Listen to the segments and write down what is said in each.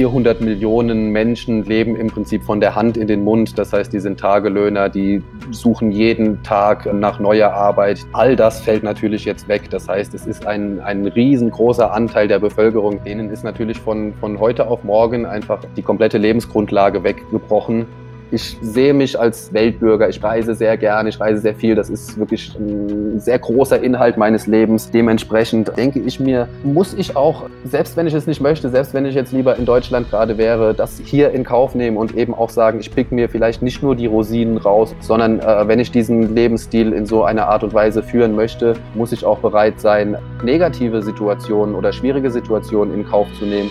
400 Millionen Menschen leben im Prinzip von der Hand in den Mund. Das heißt, die sind Tagelöhner, die suchen jeden Tag nach neuer Arbeit. All das fällt natürlich jetzt weg. Das heißt, es ist ein, ein riesengroßer Anteil der Bevölkerung. Denen ist natürlich von, von heute auf morgen einfach die komplette Lebensgrundlage weggebrochen. Ich sehe mich als Weltbürger. Ich reise sehr gerne, ich reise sehr viel. Das ist wirklich ein sehr großer Inhalt meines Lebens. Dementsprechend denke ich mir, muss ich auch, selbst wenn ich es nicht möchte, selbst wenn ich jetzt lieber in Deutschland gerade wäre, das hier in Kauf nehmen und eben auch sagen, ich pick mir vielleicht nicht nur die Rosinen raus, sondern äh, wenn ich diesen Lebensstil in so einer Art und Weise führen möchte, muss ich auch bereit sein, negative Situationen oder schwierige Situationen in Kauf zu nehmen.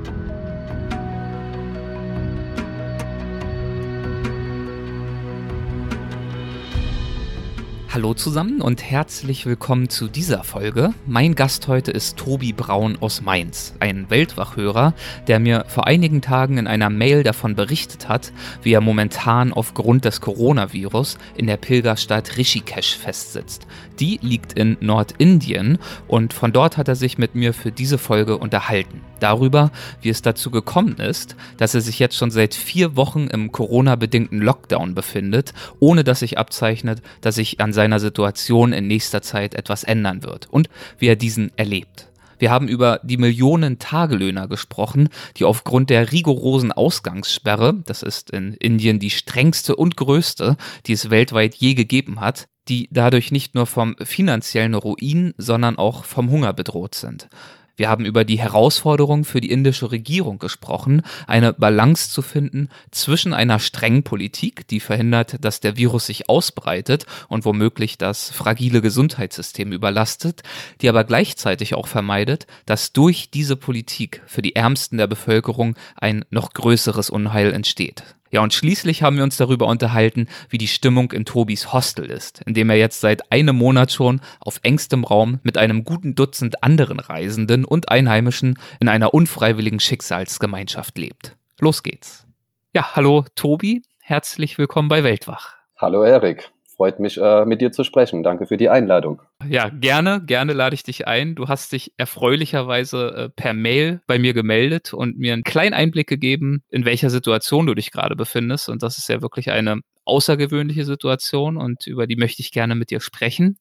Hallo zusammen und herzlich willkommen zu dieser Folge. Mein Gast heute ist Tobi Braun aus Mainz, ein Weltwachhörer, der mir vor einigen Tagen in einer Mail davon berichtet hat, wie er momentan aufgrund des Coronavirus in der Pilgerstadt Rishikesh festsitzt. Die liegt in Nordindien und von dort hat er sich mit mir für diese Folge unterhalten. Darüber, wie es dazu gekommen ist, dass er sich jetzt schon seit vier Wochen im Corona-bedingten Lockdown befindet, ohne dass sich abzeichnet, dass sich an seiner Situation in nächster Zeit etwas ändern wird und wie er diesen erlebt. Wir haben über die Millionen Tagelöhner gesprochen, die aufgrund der rigorosen Ausgangssperre, das ist in Indien die strengste und größte, die es weltweit je gegeben hat, die dadurch nicht nur vom finanziellen Ruin, sondern auch vom Hunger bedroht sind. Wir haben über die Herausforderung für die indische Regierung gesprochen, eine Balance zu finden zwischen einer strengen Politik, die verhindert, dass der Virus sich ausbreitet und womöglich das fragile Gesundheitssystem überlastet, die aber gleichzeitig auch vermeidet, dass durch diese Politik für die Ärmsten der Bevölkerung ein noch größeres Unheil entsteht. Ja, und schließlich haben wir uns darüber unterhalten, wie die Stimmung in Tobis Hostel ist, in dem er jetzt seit einem Monat schon auf engstem Raum mit einem guten Dutzend anderen Reisenden und Einheimischen in einer unfreiwilligen Schicksalsgemeinschaft lebt. Los geht's. Ja, hallo Tobi, herzlich willkommen bei Weltwach. Hallo Erik freut mich, äh, mit dir zu sprechen. Danke für die Einladung. Ja, gerne, gerne lade ich dich ein. Du hast dich erfreulicherweise äh, per Mail bei mir gemeldet und mir einen kleinen Einblick gegeben, in welcher Situation du dich gerade befindest. Und das ist ja wirklich eine außergewöhnliche Situation und über die möchte ich gerne mit dir sprechen.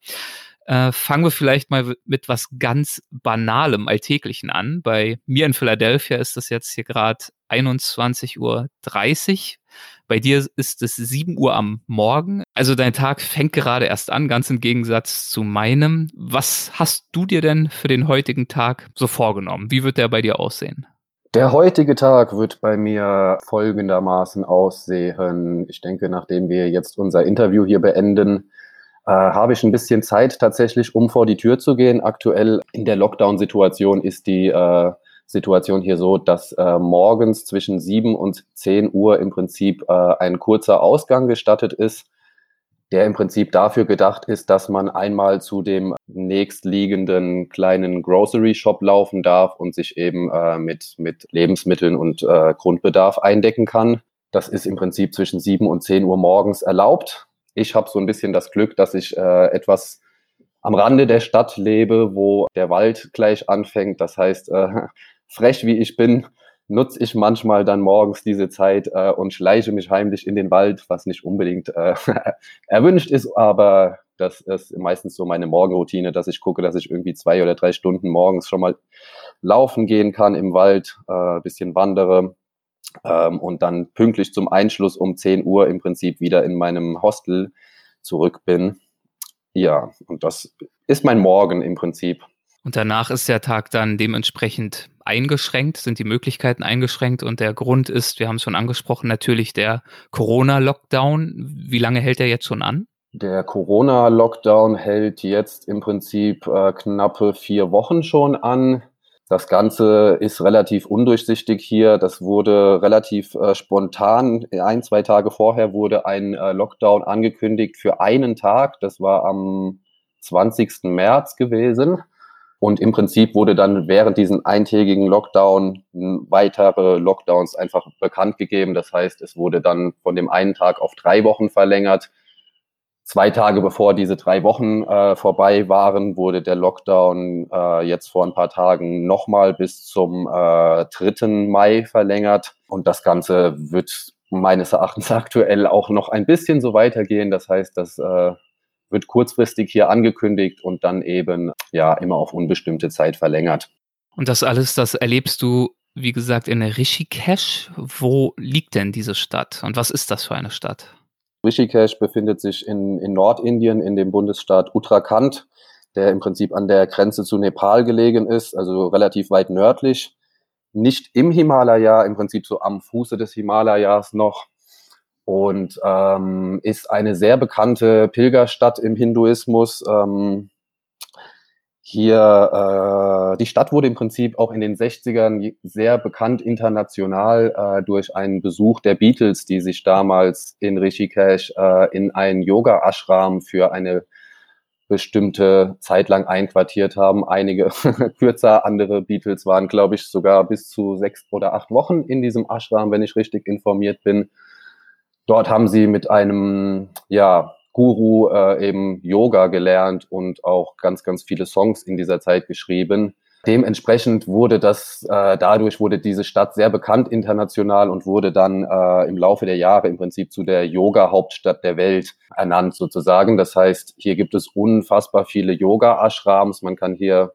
Äh, fangen wir vielleicht mal mit was ganz Banalem, Alltäglichen an. Bei mir in Philadelphia ist das jetzt hier gerade 21.30 Uhr. Bei dir ist es 7 Uhr am Morgen. Also dein Tag fängt gerade erst an, ganz im Gegensatz zu meinem. Was hast du dir denn für den heutigen Tag so vorgenommen? Wie wird der bei dir aussehen? Der heutige Tag wird bei mir folgendermaßen aussehen. Ich denke, nachdem wir jetzt unser Interview hier beenden, äh, habe ich ein bisschen Zeit tatsächlich, um vor die Tür zu gehen. Aktuell in der Lockdown-Situation ist die äh, Situation hier so, dass äh, morgens zwischen 7 und 10 Uhr im Prinzip äh, ein kurzer Ausgang gestattet ist, der im Prinzip dafür gedacht ist, dass man einmal zu dem nächstliegenden kleinen Grocery Shop laufen darf und sich eben äh, mit, mit Lebensmitteln und Grundbedarf eindecken kann. Das ist im Prinzip zwischen 7 und 10 Uhr morgens erlaubt. Ich habe so ein bisschen das Glück, dass ich äh, etwas am Rande der Stadt lebe, wo der Wald gleich anfängt. Das heißt, äh, frech wie ich bin, nutze ich manchmal dann morgens diese Zeit äh, und schleiche mich heimlich in den Wald, was nicht unbedingt äh, erwünscht ist, aber das ist meistens so meine Morgenroutine, dass ich gucke, dass ich irgendwie zwei oder drei Stunden morgens schon mal laufen gehen kann im Wald, äh, bisschen wandere ähm, und dann pünktlich zum Einschluss um 10 Uhr im Prinzip wieder in meinem Hostel zurück bin. Ja, und das ist mein Morgen im Prinzip. Und danach ist der Tag dann dementsprechend eingeschränkt, sind die Möglichkeiten eingeschränkt und der Grund ist, wir haben es schon angesprochen, natürlich der Corona-Lockdown. Wie lange hält der jetzt schon an? Der Corona-Lockdown hält jetzt im Prinzip äh, knappe vier Wochen schon an. Das Ganze ist relativ undurchsichtig hier. Das wurde relativ äh, spontan. Ein, zwei Tage vorher wurde ein äh, Lockdown angekündigt für einen Tag. Das war am 20. März gewesen. Und im Prinzip wurde dann während diesen eintägigen Lockdown weitere Lockdowns einfach bekannt gegeben. Das heißt, es wurde dann von dem einen Tag auf drei Wochen verlängert. Zwei Tage bevor diese drei Wochen äh, vorbei waren, wurde der Lockdown äh, jetzt vor ein paar Tagen nochmal bis zum äh, 3. Mai verlängert. Und das Ganze wird meines Erachtens aktuell auch noch ein bisschen so weitergehen. Das heißt, das äh, wird kurzfristig hier angekündigt und dann eben ja immer auf unbestimmte Zeit verlängert. Und das alles, das erlebst du, wie gesagt, in Rishikesh. Wo liegt denn diese Stadt und was ist das für eine Stadt? Rishikesh befindet sich in, in Nordindien, in dem Bundesstaat Uttarakhand, der im Prinzip an der Grenze zu Nepal gelegen ist, also relativ weit nördlich. Nicht im Himalaya, im Prinzip so am Fuße des Himalayas noch. Und ähm, ist eine sehr bekannte Pilgerstadt im Hinduismus. Ähm, hier, äh, die Stadt wurde im Prinzip auch in den 60ern sehr bekannt international äh, durch einen Besuch der Beatles, die sich damals in Rishikesh äh, in einen Yoga-Ashram für eine bestimmte Zeit lang einquartiert haben. Einige kürzer, andere Beatles waren, glaube ich, sogar bis zu sechs oder acht Wochen in diesem Ashram, wenn ich richtig informiert bin. Dort haben sie mit einem, ja, Guru äh, eben Yoga gelernt und auch ganz, ganz viele Songs in dieser Zeit geschrieben. Dementsprechend wurde das, äh, dadurch wurde diese Stadt sehr bekannt international und wurde dann äh, im Laufe der Jahre im Prinzip zu der Yoga-Hauptstadt der Welt ernannt sozusagen. Das heißt, hier gibt es unfassbar viele Yoga-Ashrams. Man kann hier,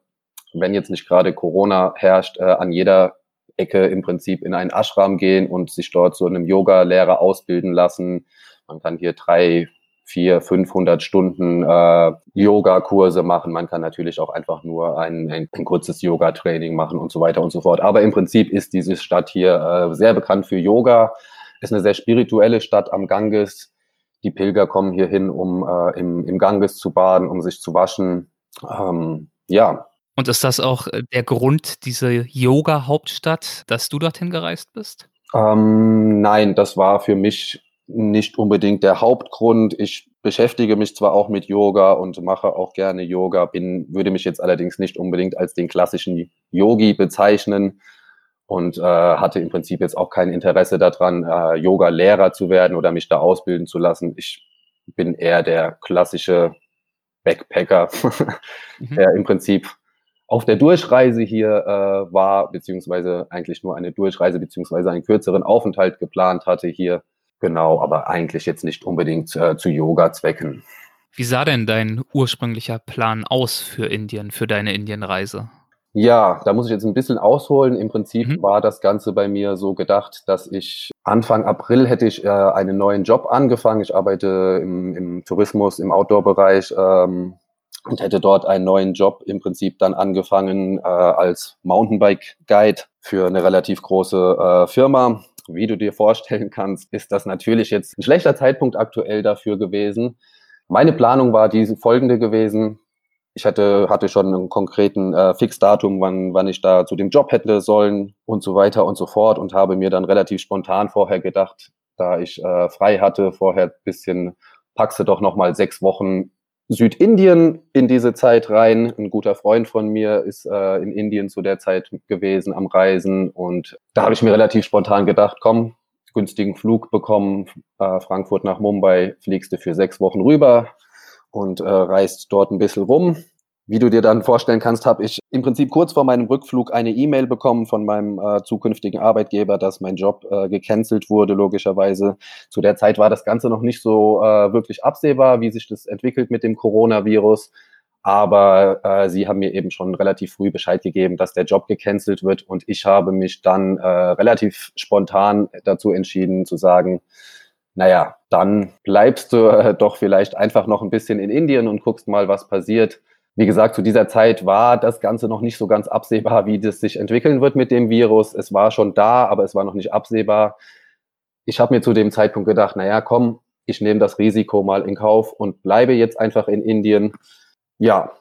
wenn jetzt nicht gerade Corona herrscht, äh, an jeder Ecke im Prinzip in einen Ashram gehen und sich dort zu einem Yoga-Lehrer ausbilden lassen. Man kann hier drei, vier, 500 Stunden äh, Yoga-Kurse machen. Man kann natürlich auch einfach nur ein, ein, ein kurzes Yoga-Training machen und so weiter und so fort. Aber im Prinzip ist diese Stadt hier äh, sehr bekannt für Yoga. Ist eine sehr spirituelle Stadt am Ganges. Die Pilger kommen hier hin, um äh, im, im Ganges zu baden, um sich zu waschen. Ähm, ja. Und ist das auch äh, der Grund, diese Yoga-Hauptstadt, dass du dorthin gereist bist? Ähm, nein, das war für mich nicht unbedingt der Hauptgrund. Ich beschäftige mich zwar auch mit Yoga und mache auch gerne Yoga, bin, würde mich jetzt allerdings nicht unbedingt als den klassischen Yogi bezeichnen und äh, hatte im Prinzip jetzt auch kein Interesse daran, äh, Yoga-Lehrer zu werden oder mich da ausbilden zu lassen. Ich bin eher der klassische Backpacker, mhm. der im Prinzip auf der Durchreise hier äh, war, beziehungsweise eigentlich nur eine Durchreise, beziehungsweise einen kürzeren Aufenthalt geplant hatte hier Genau, aber eigentlich jetzt nicht unbedingt äh, zu Yoga-Zwecken. Wie sah denn dein ursprünglicher Plan aus für Indien, für deine Indienreise? Ja, da muss ich jetzt ein bisschen ausholen. Im Prinzip mhm. war das Ganze bei mir so gedacht, dass ich Anfang April hätte ich äh, einen neuen Job angefangen. Ich arbeite im, im Tourismus, im Outdoor-Bereich ähm, und hätte dort einen neuen Job im Prinzip dann angefangen äh, als Mountainbike-Guide für eine relativ große äh, Firma wie du dir vorstellen kannst, ist das natürlich jetzt ein schlechter Zeitpunkt aktuell dafür gewesen. Meine Planung war diese folgende gewesen. Ich hatte, hatte schon einen konkreten äh, Fixdatum, wann, wann ich da zu dem Job hätte sollen und so weiter und so fort und habe mir dann relativ spontan vorher gedacht, da ich äh, frei hatte, vorher bisschen packst du doch nochmal sechs Wochen Südindien in diese Zeit rein. Ein guter Freund von mir ist äh, in Indien zu der Zeit gewesen am Reisen und da habe ich mir relativ spontan gedacht, komm, günstigen Flug bekommen, äh, Frankfurt nach Mumbai, fliegst du für sechs Wochen rüber und äh, reist dort ein bisschen rum. Wie du dir dann vorstellen kannst, habe ich im Prinzip kurz vor meinem Rückflug eine E-Mail bekommen von meinem äh, zukünftigen Arbeitgeber, dass mein Job äh, gecancelt wurde, logischerweise. Zu der Zeit war das Ganze noch nicht so äh, wirklich absehbar, wie sich das entwickelt mit dem Coronavirus. Aber äh, sie haben mir eben schon relativ früh Bescheid gegeben, dass der Job gecancelt wird. Und ich habe mich dann äh, relativ spontan dazu entschieden zu sagen, naja, dann bleibst du äh, doch vielleicht einfach noch ein bisschen in Indien und guckst mal, was passiert wie gesagt, zu dieser Zeit war das Ganze noch nicht so ganz absehbar, wie das sich entwickeln wird mit dem Virus. Es war schon da, aber es war noch nicht absehbar. Ich habe mir zu dem Zeitpunkt gedacht, naja, komm, ich nehme das Risiko mal in Kauf und bleibe jetzt einfach in Indien. Ja,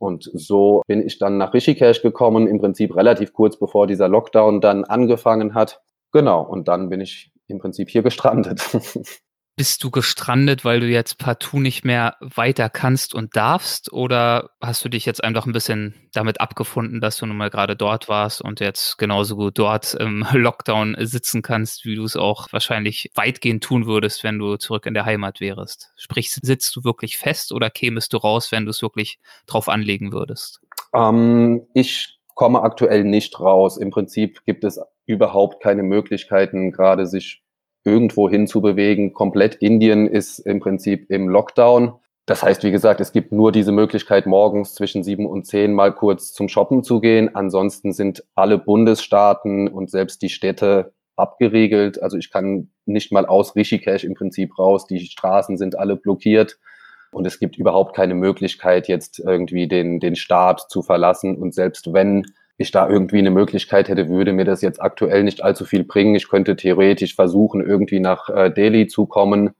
Und so bin ich dann nach Rishikesh gekommen, im Prinzip relativ kurz bevor dieser Lockdown dann angefangen hat. Genau, und dann bin ich im Prinzip hier gestrandet. Bist du gestrandet, weil du jetzt partout nicht mehr weiter kannst und darfst? Oder hast du dich jetzt einfach ein bisschen damit abgefunden, dass du nun mal gerade dort warst und jetzt genauso gut dort im Lockdown sitzen kannst, wie du es auch wahrscheinlich weitgehend tun würdest, wenn du zurück in der Heimat wärst? Sprich, sitzt du wirklich fest oder kämest du raus, wenn du es wirklich drauf anlegen würdest? Ähm, ich komme aktuell nicht raus. Im Prinzip gibt es überhaupt keine Möglichkeiten, gerade sich irgendwo hinzubewegen. Komplett Indien ist im Prinzip im Lockdown. Das heißt, wie gesagt, es gibt nur diese Möglichkeit, morgens zwischen sieben und zehn mal kurz zum Shoppen zu gehen. Ansonsten sind alle Bundesstaaten und selbst die Städte abgeriegelt. Also ich kann nicht mal aus Rishikesh im Prinzip raus. Die Straßen sind alle blockiert. Und es gibt überhaupt keine Möglichkeit, jetzt irgendwie den, den Staat zu verlassen. Und selbst wenn ich da irgendwie eine Möglichkeit hätte, würde mir das jetzt aktuell nicht allzu viel bringen. Ich könnte theoretisch versuchen, irgendwie nach äh, Delhi zu kommen,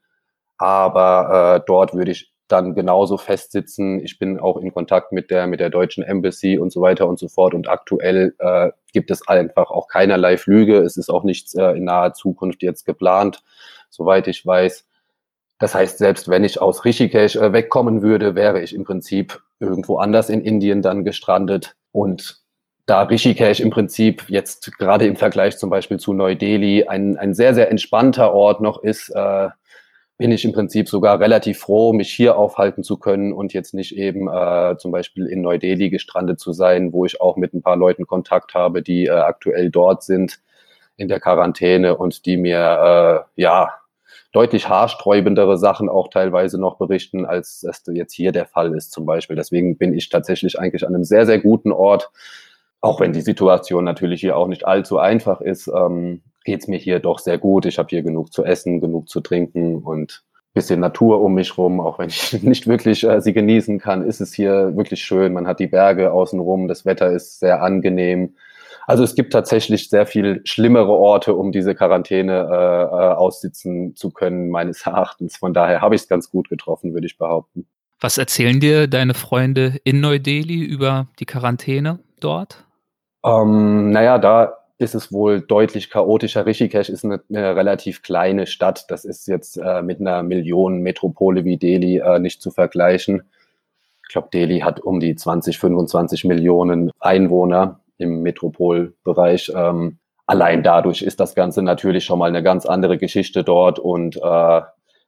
aber äh, dort würde ich dann genauso festsitzen. Ich bin auch in Kontakt mit der mit der deutschen Embassy und so weiter und so fort. Und aktuell äh, gibt es einfach auch keinerlei Flüge. Es ist auch nichts äh, in naher Zukunft jetzt geplant, soweit ich weiß. Das heißt, selbst wenn ich aus Rishikesh äh, wegkommen würde, wäre ich im Prinzip irgendwo anders in Indien dann gestrandet. Und da Rishikesh im Prinzip jetzt gerade im Vergleich zum Beispiel zu Neu-Delhi ein, ein sehr, sehr entspannter Ort noch ist, äh, bin ich im Prinzip sogar relativ froh, mich hier aufhalten zu können und jetzt nicht eben äh, zum Beispiel in Neu-Delhi gestrandet zu sein, wo ich auch mit ein paar Leuten Kontakt habe, die äh, aktuell dort sind in der Quarantäne und die mir äh, ja deutlich haarsträubendere Sachen auch teilweise noch berichten, als das jetzt hier der Fall ist zum Beispiel. Deswegen bin ich tatsächlich eigentlich an einem sehr, sehr guten Ort auch wenn die Situation natürlich hier auch nicht allzu einfach ist, ähm, geht es mir hier doch sehr gut. Ich habe hier genug zu essen, genug zu trinken und bisschen Natur um mich rum, auch wenn ich nicht wirklich äh, sie genießen kann, ist es hier wirklich schön. Man hat die Berge außenrum, das Wetter ist sehr angenehm. Also es gibt tatsächlich sehr viel schlimmere Orte, um diese Quarantäne äh, äh aussitzen zu können, meines Erachtens. Von daher habe ich es ganz gut getroffen, würde ich behaupten. Was erzählen dir deine Freunde in Neu-Delhi über die Quarantäne dort? Ähm, naja, da ist es wohl deutlich chaotischer. Rishikesh ist eine, eine relativ kleine Stadt. Das ist jetzt äh, mit einer Millionenmetropole wie Delhi äh, nicht zu vergleichen. Ich glaube, Delhi hat um die 20, 25 Millionen Einwohner im Metropolbereich. Ähm, allein dadurch ist das Ganze natürlich schon mal eine ganz andere Geschichte dort und äh,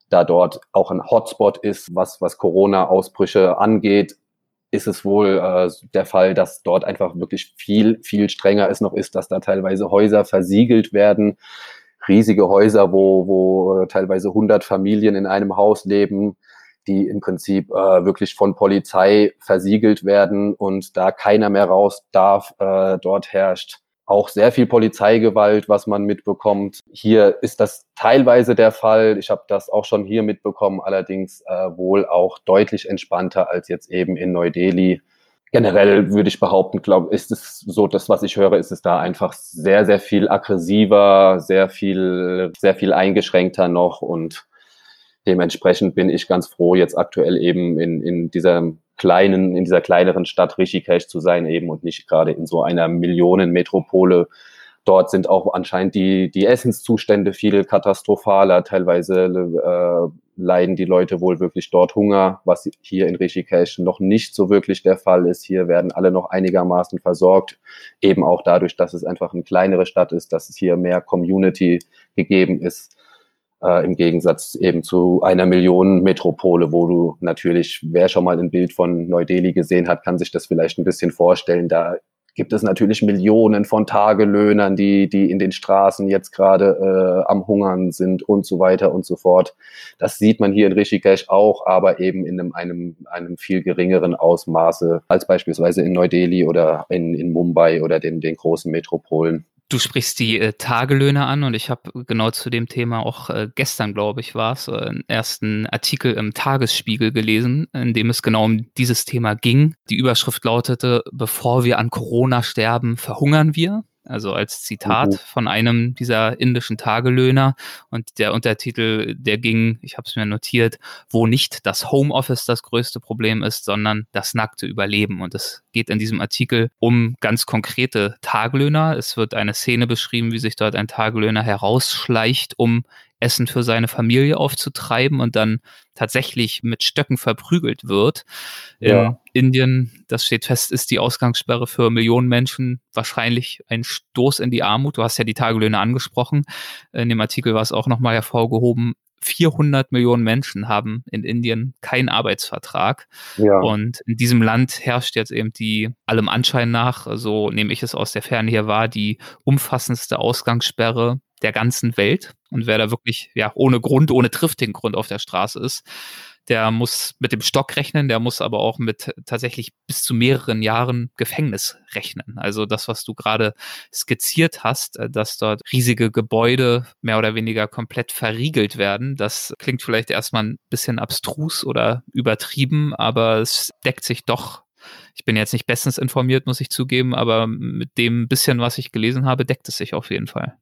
da dort auch ein Hotspot ist, was, was Corona-Ausbrüche angeht, ist es wohl äh, der Fall, dass dort einfach wirklich viel, viel strenger es noch ist, dass da teilweise Häuser versiegelt werden, riesige Häuser, wo, wo äh, teilweise 100 Familien in einem Haus leben, die im Prinzip äh, wirklich von Polizei versiegelt werden und da keiner mehr raus darf. Äh, dort herrscht auch sehr viel Polizeigewalt, was man mitbekommt. Hier ist das teilweise der Fall. Ich habe das auch schon hier mitbekommen, allerdings äh, wohl auch deutlich entspannter als jetzt eben in Neu-Delhi. Generell würde ich behaupten, glaube ist es so, das, was ich höre, ist es da einfach sehr, sehr viel aggressiver, sehr viel, sehr viel eingeschränkter noch und dementsprechend bin ich ganz froh, jetzt aktuell eben in, in dieser kleinen, in dieser kleineren Stadt Rishikesh zu sein eben und nicht gerade in so einer Millionenmetropole. Dort sind auch anscheinend die, die Essenszustände viel katastrophaler. Teilweise äh, leiden die Leute wohl wirklich dort Hunger, was hier in Rishikesh noch nicht so wirklich der Fall ist. Hier werden alle noch einigermaßen versorgt, eben auch dadurch, dass es einfach eine kleinere Stadt ist, dass es hier mehr Community gegeben ist äh, im Gegensatz eben zu einer Millionenmetropole, wo du natürlich, wer schon mal ein Bild von Neu-Delhi gesehen hat, kann sich das vielleicht ein bisschen vorstellen. Da gibt es natürlich Millionen von Tagelöhnern, die, die in den Straßen jetzt gerade äh, am Hungern sind und so weiter und so fort. Das sieht man hier in Rishikesh auch, aber eben in einem, einem, einem viel geringeren Ausmaße als beispielsweise in Neu-Delhi oder in, in Mumbai oder den, den großen Metropolen. Du sprichst die äh, Tagelöhne an und ich habe genau zu dem Thema auch äh, gestern, glaube ich, war es, äh, einen ersten Artikel im Tagesspiegel gelesen, in dem es genau um dieses Thema ging. Die Überschrift lautete, bevor wir an Corona sterben, verhungern wir. Also als Zitat mhm. von einem dieser indischen Tagelöhner. Und der Untertitel, der ging, ich habe es mir notiert, wo nicht das Homeoffice das größte Problem ist, sondern das nackte Überleben. Und es geht in diesem Artikel um ganz konkrete Tagelöhner. Es wird eine Szene beschrieben, wie sich dort ein Tagelöhner herausschleicht, um Essen für seine Familie aufzutreiben und dann tatsächlich mit Stöcken verprügelt wird. Ja. In Indien, das steht fest, ist die Ausgangssperre für Millionen Menschen wahrscheinlich ein Stoß in die Armut. Du hast ja die Tagelöhne angesprochen. In dem Artikel war es auch nochmal hervorgehoben. 400 Millionen Menschen haben in Indien keinen Arbeitsvertrag. Ja. Und in diesem Land herrscht jetzt eben die, allem Anschein nach, so nehme ich es aus der Ferne hier wahr, die umfassendste Ausgangssperre der ganzen Welt. Und wer da wirklich ja ohne Grund, ohne triftigen Grund auf der Straße ist, der muss mit dem Stock rechnen, der muss aber auch mit tatsächlich bis zu mehreren Jahren Gefängnis rechnen. Also das, was du gerade skizziert hast, äh, dass dort riesige Gebäude mehr oder weniger komplett verriegelt werden, das klingt vielleicht erstmal ein bisschen abstrus oder übertrieben, aber es deckt sich doch ich bin jetzt nicht bestens informiert, muss ich zugeben, aber mit dem bisschen, was ich gelesen habe, deckt es sich auf jeden Fall.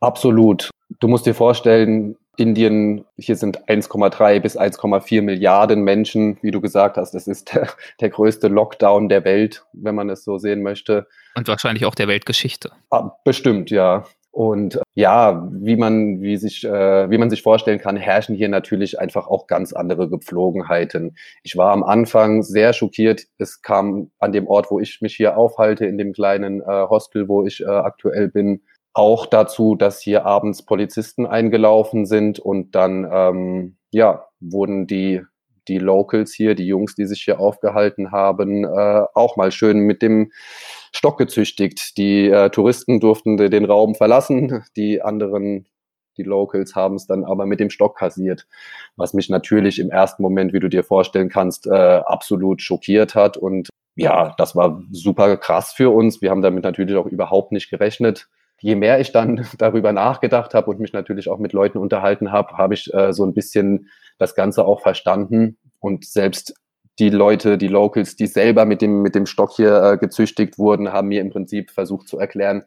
Absolut. Du musst dir vorstellen, Indien, hier sind 1,3 bis 1,4 Milliarden Menschen, wie du gesagt hast. Das ist der, der, größte Lockdown der Welt, wenn man es so sehen möchte. Und wahrscheinlich auch der Weltgeschichte. Ah, bestimmt, ja. Und ja, wie man, wie sich, äh, wie man sich vorstellen kann, herrschen hier natürlich einfach auch ganz andere Gepflogenheiten. Ich war am Anfang sehr schockiert. Es kam an dem Ort, wo ich mich hier aufhalte, in dem kleinen äh, Hostel, wo ich äh, aktuell bin, auch dazu, dass hier abends Polizisten eingelaufen sind und dann ähm, ja wurden die die Locals hier, die Jungs, die sich hier aufgehalten haben, äh, auch mal schön mit dem Stock gezüchtigt. Die äh, Touristen durften den Raum verlassen, die anderen, die Locals, haben es dann aber mit dem Stock kassiert, was mich natürlich im ersten Moment, wie du dir vorstellen kannst, äh, absolut schockiert hat. Und ja, das war super krass für uns. Wir haben damit natürlich auch überhaupt nicht gerechnet je mehr ich dann darüber nachgedacht habe und mich natürlich auch mit Leuten unterhalten habe, habe ich äh, so ein bisschen das Ganze auch verstanden und selbst die Leute, die Locals, die selber mit dem, mit dem Stock hier äh, gezüchtigt wurden, haben mir im Prinzip versucht zu erklären,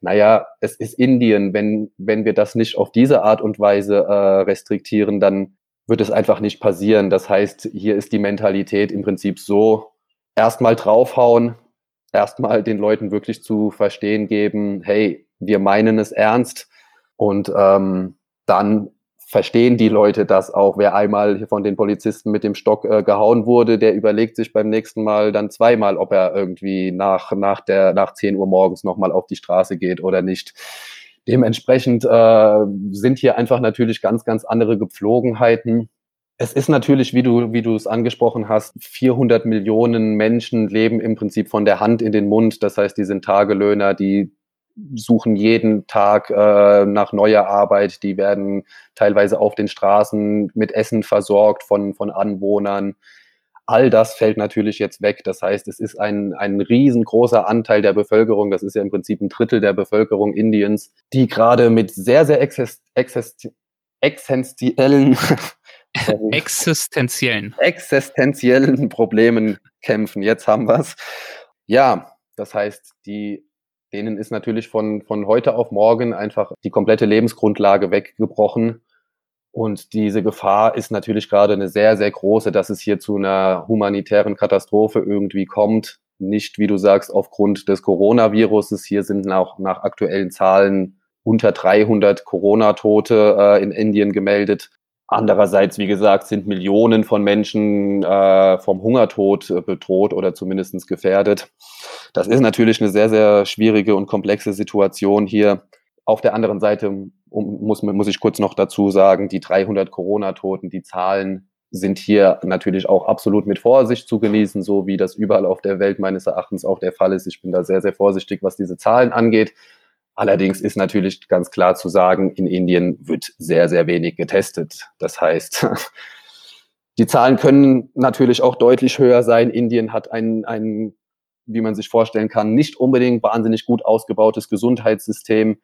naja, es ist Indien, wenn, wenn wir das nicht auf diese Art und Weise äh, restriktieren, dann wird es einfach nicht passieren. Das heißt, hier ist die Mentalität im Prinzip so, erstmal draufhauen, erstmal den Leuten wirklich zu verstehen geben, hey, wir meinen es ernst und ähm, dann verstehen die Leute das auch. Wer einmal von den Polizisten mit dem Stock äh, gehauen wurde, der überlegt sich beim nächsten Mal dann zweimal, ob er irgendwie nach, nach, der, nach 10 Uhr morgens nochmal auf die Straße geht oder nicht. Dementsprechend äh, sind hier einfach natürlich ganz, ganz andere Gepflogenheiten. Es ist natürlich, wie du, wie du es angesprochen hast, 400 Millionen Menschen leben im Prinzip von der Hand in den Mund. Das heißt, die sind Tagelöhner, die suchen jeden Tag äh, nach neuer Arbeit. Die werden teilweise auf den Straßen mit Essen versorgt von, von Anwohnern. All das fällt natürlich jetzt weg. Das heißt, es ist ein, ein riesengroßer Anteil der Bevölkerung, das ist ja im Prinzip ein Drittel der Bevölkerung Indiens, die gerade mit sehr, sehr exist exist existenziellen existenziellen existenziellen Problemen kämpfen. Jetzt haben wir es. Ja, das heißt, die denen ist natürlich von, von heute auf morgen einfach die komplette Lebensgrundlage weggebrochen. Und diese Gefahr ist natürlich gerade eine sehr, sehr große, dass es hier zu einer humanitären Katastrophe irgendwie kommt. Nicht, wie du sagst, aufgrund des Coronaviruses. Hier sind nach, nach aktuellen Zahlen unter 300 Corona-Tote äh, in Indien gemeldet. Andererseits, wie gesagt, sind Millionen von Menschen äh, vom Hungertod äh, bedroht oder zumindest gefährdet. Das ist natürlich eine sehr, sehr schwierige und komplexe Situation hier. Auf der anderen Seite muss, muss ich kurz noch dazu sagen, die 300 Corona-Toten, die Zahlen sind hier natürlich auch absolut mit Vorsicht zu genießen, so wie das überall auf der Welt meines Erachtens auch der Fall ist. Ich bin da sehr, sehr vorsichtig, was diese Zahlen angeht. Allerdings ist natürlich ganz klar zu sagen, in Indien wird sehr, sehr wenig getestet. Das heißt, die Zahlen können natürlich auch deutlich höher sein. Indien hat ein, ein, wie man sich vorstellen kann, nicht unbedingt wahnsinnig gut ausgebautes Gesundheitssystem.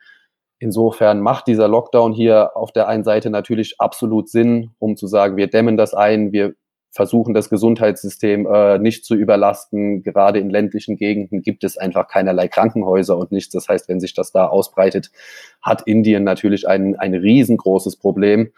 Insofern macht dieser Lockdown hier auf der einen Seite natürlich absolut Sinn, um zu sagen, wir dämmen das ein, wir versuchen, das Gesundheitssystem äh, nicht zu überlasten. Gerade in ländlichen Gegenden gibt es einfach keinerlei Krankenhäuser und nichts. Das heißt, wenn sich das da ausbreitet, hat Indien natürlich ein, ein riesengroßes Problem.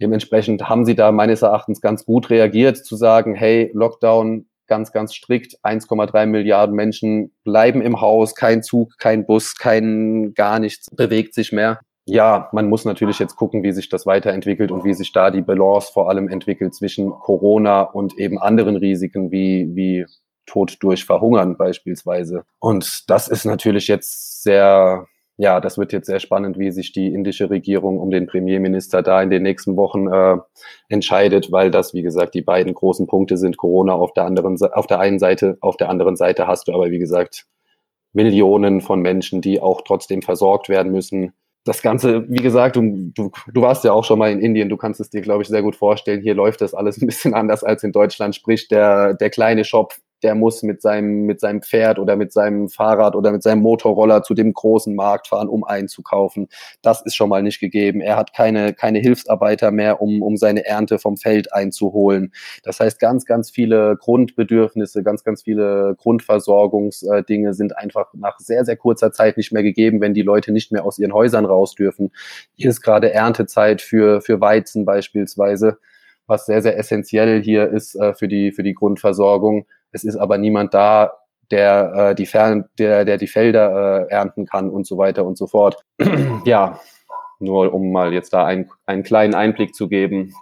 Dementsprechend haben sie da meines Erachtens ganz gut reagiert, zu sagen, hey, Lockdown ganz, ganz strikt, 1,3 Milliarden Menschen bleiben im Haus, kein Zug, kein Bus, kein gar nichts bewegt sich mehr ja, man muss natürlich jetzt gucken, wie sich das weiterentwickelt und wie sich da die Balance vor allem entwickelt zwischen Corona und eben anderen Risiken wie, wie Tod durch Verhungern beispielsweise. Und das ist natürlich jetzt sehr, ja, das wird jetzt sehr spannend, wie sich die indische Regierung um den Premierminister da in den nächsten Wochen äh, entscheidet, weil das, wie gesagt, die beiden großen Punkte sind Corona auf der anderen, auf der einen Seite, auf der anderen Seite hast du aber, wie gesagt, Millionen von Menschen, die auch trotzdem versorgt werden müssen das Ganze, wie gesagt, du, du, du warst ja auch schon mal in Indien, du kannst es dir, glaube ich, sehr gut vorstellen. Hier läuft das alles ein bisschen anders als in Deutschland. Sprich, der, der kleine Shop der muss mit seinem, mit seinem Pferd oder mit seinem Fahrrad oder mit seinem Motorroller zu dem großen Markt fahren, um einzukaufen. Das ist schon mal nicht gegeben. Er hat keine, keine Hilfsarbeiter mehr, um, um seine Ernte vom Feld einzuholen. Das heißt, ganz, ganz viele Grundbedürfnisse, ganz, ganz viele Grundversorgungsdinge sind einfach nach sehr, sehr kurzer Zeit nicht mehr gegeben, wenn die Leute nicht mehr aus ihren Häusern raus dürfen. Hier ist gerade Erntezeit für, für Weizen beispielsweise was sehr, sehr essentiell hier ist äh, für, die, für die Grundversorgung. Es ist aber niemand da, der, äh, die, Fern der, der die Felder äh, ernten kann und so weiter und so fort. ja, nur um mal jetzt da ein, einen kleinen Einblick zu geben,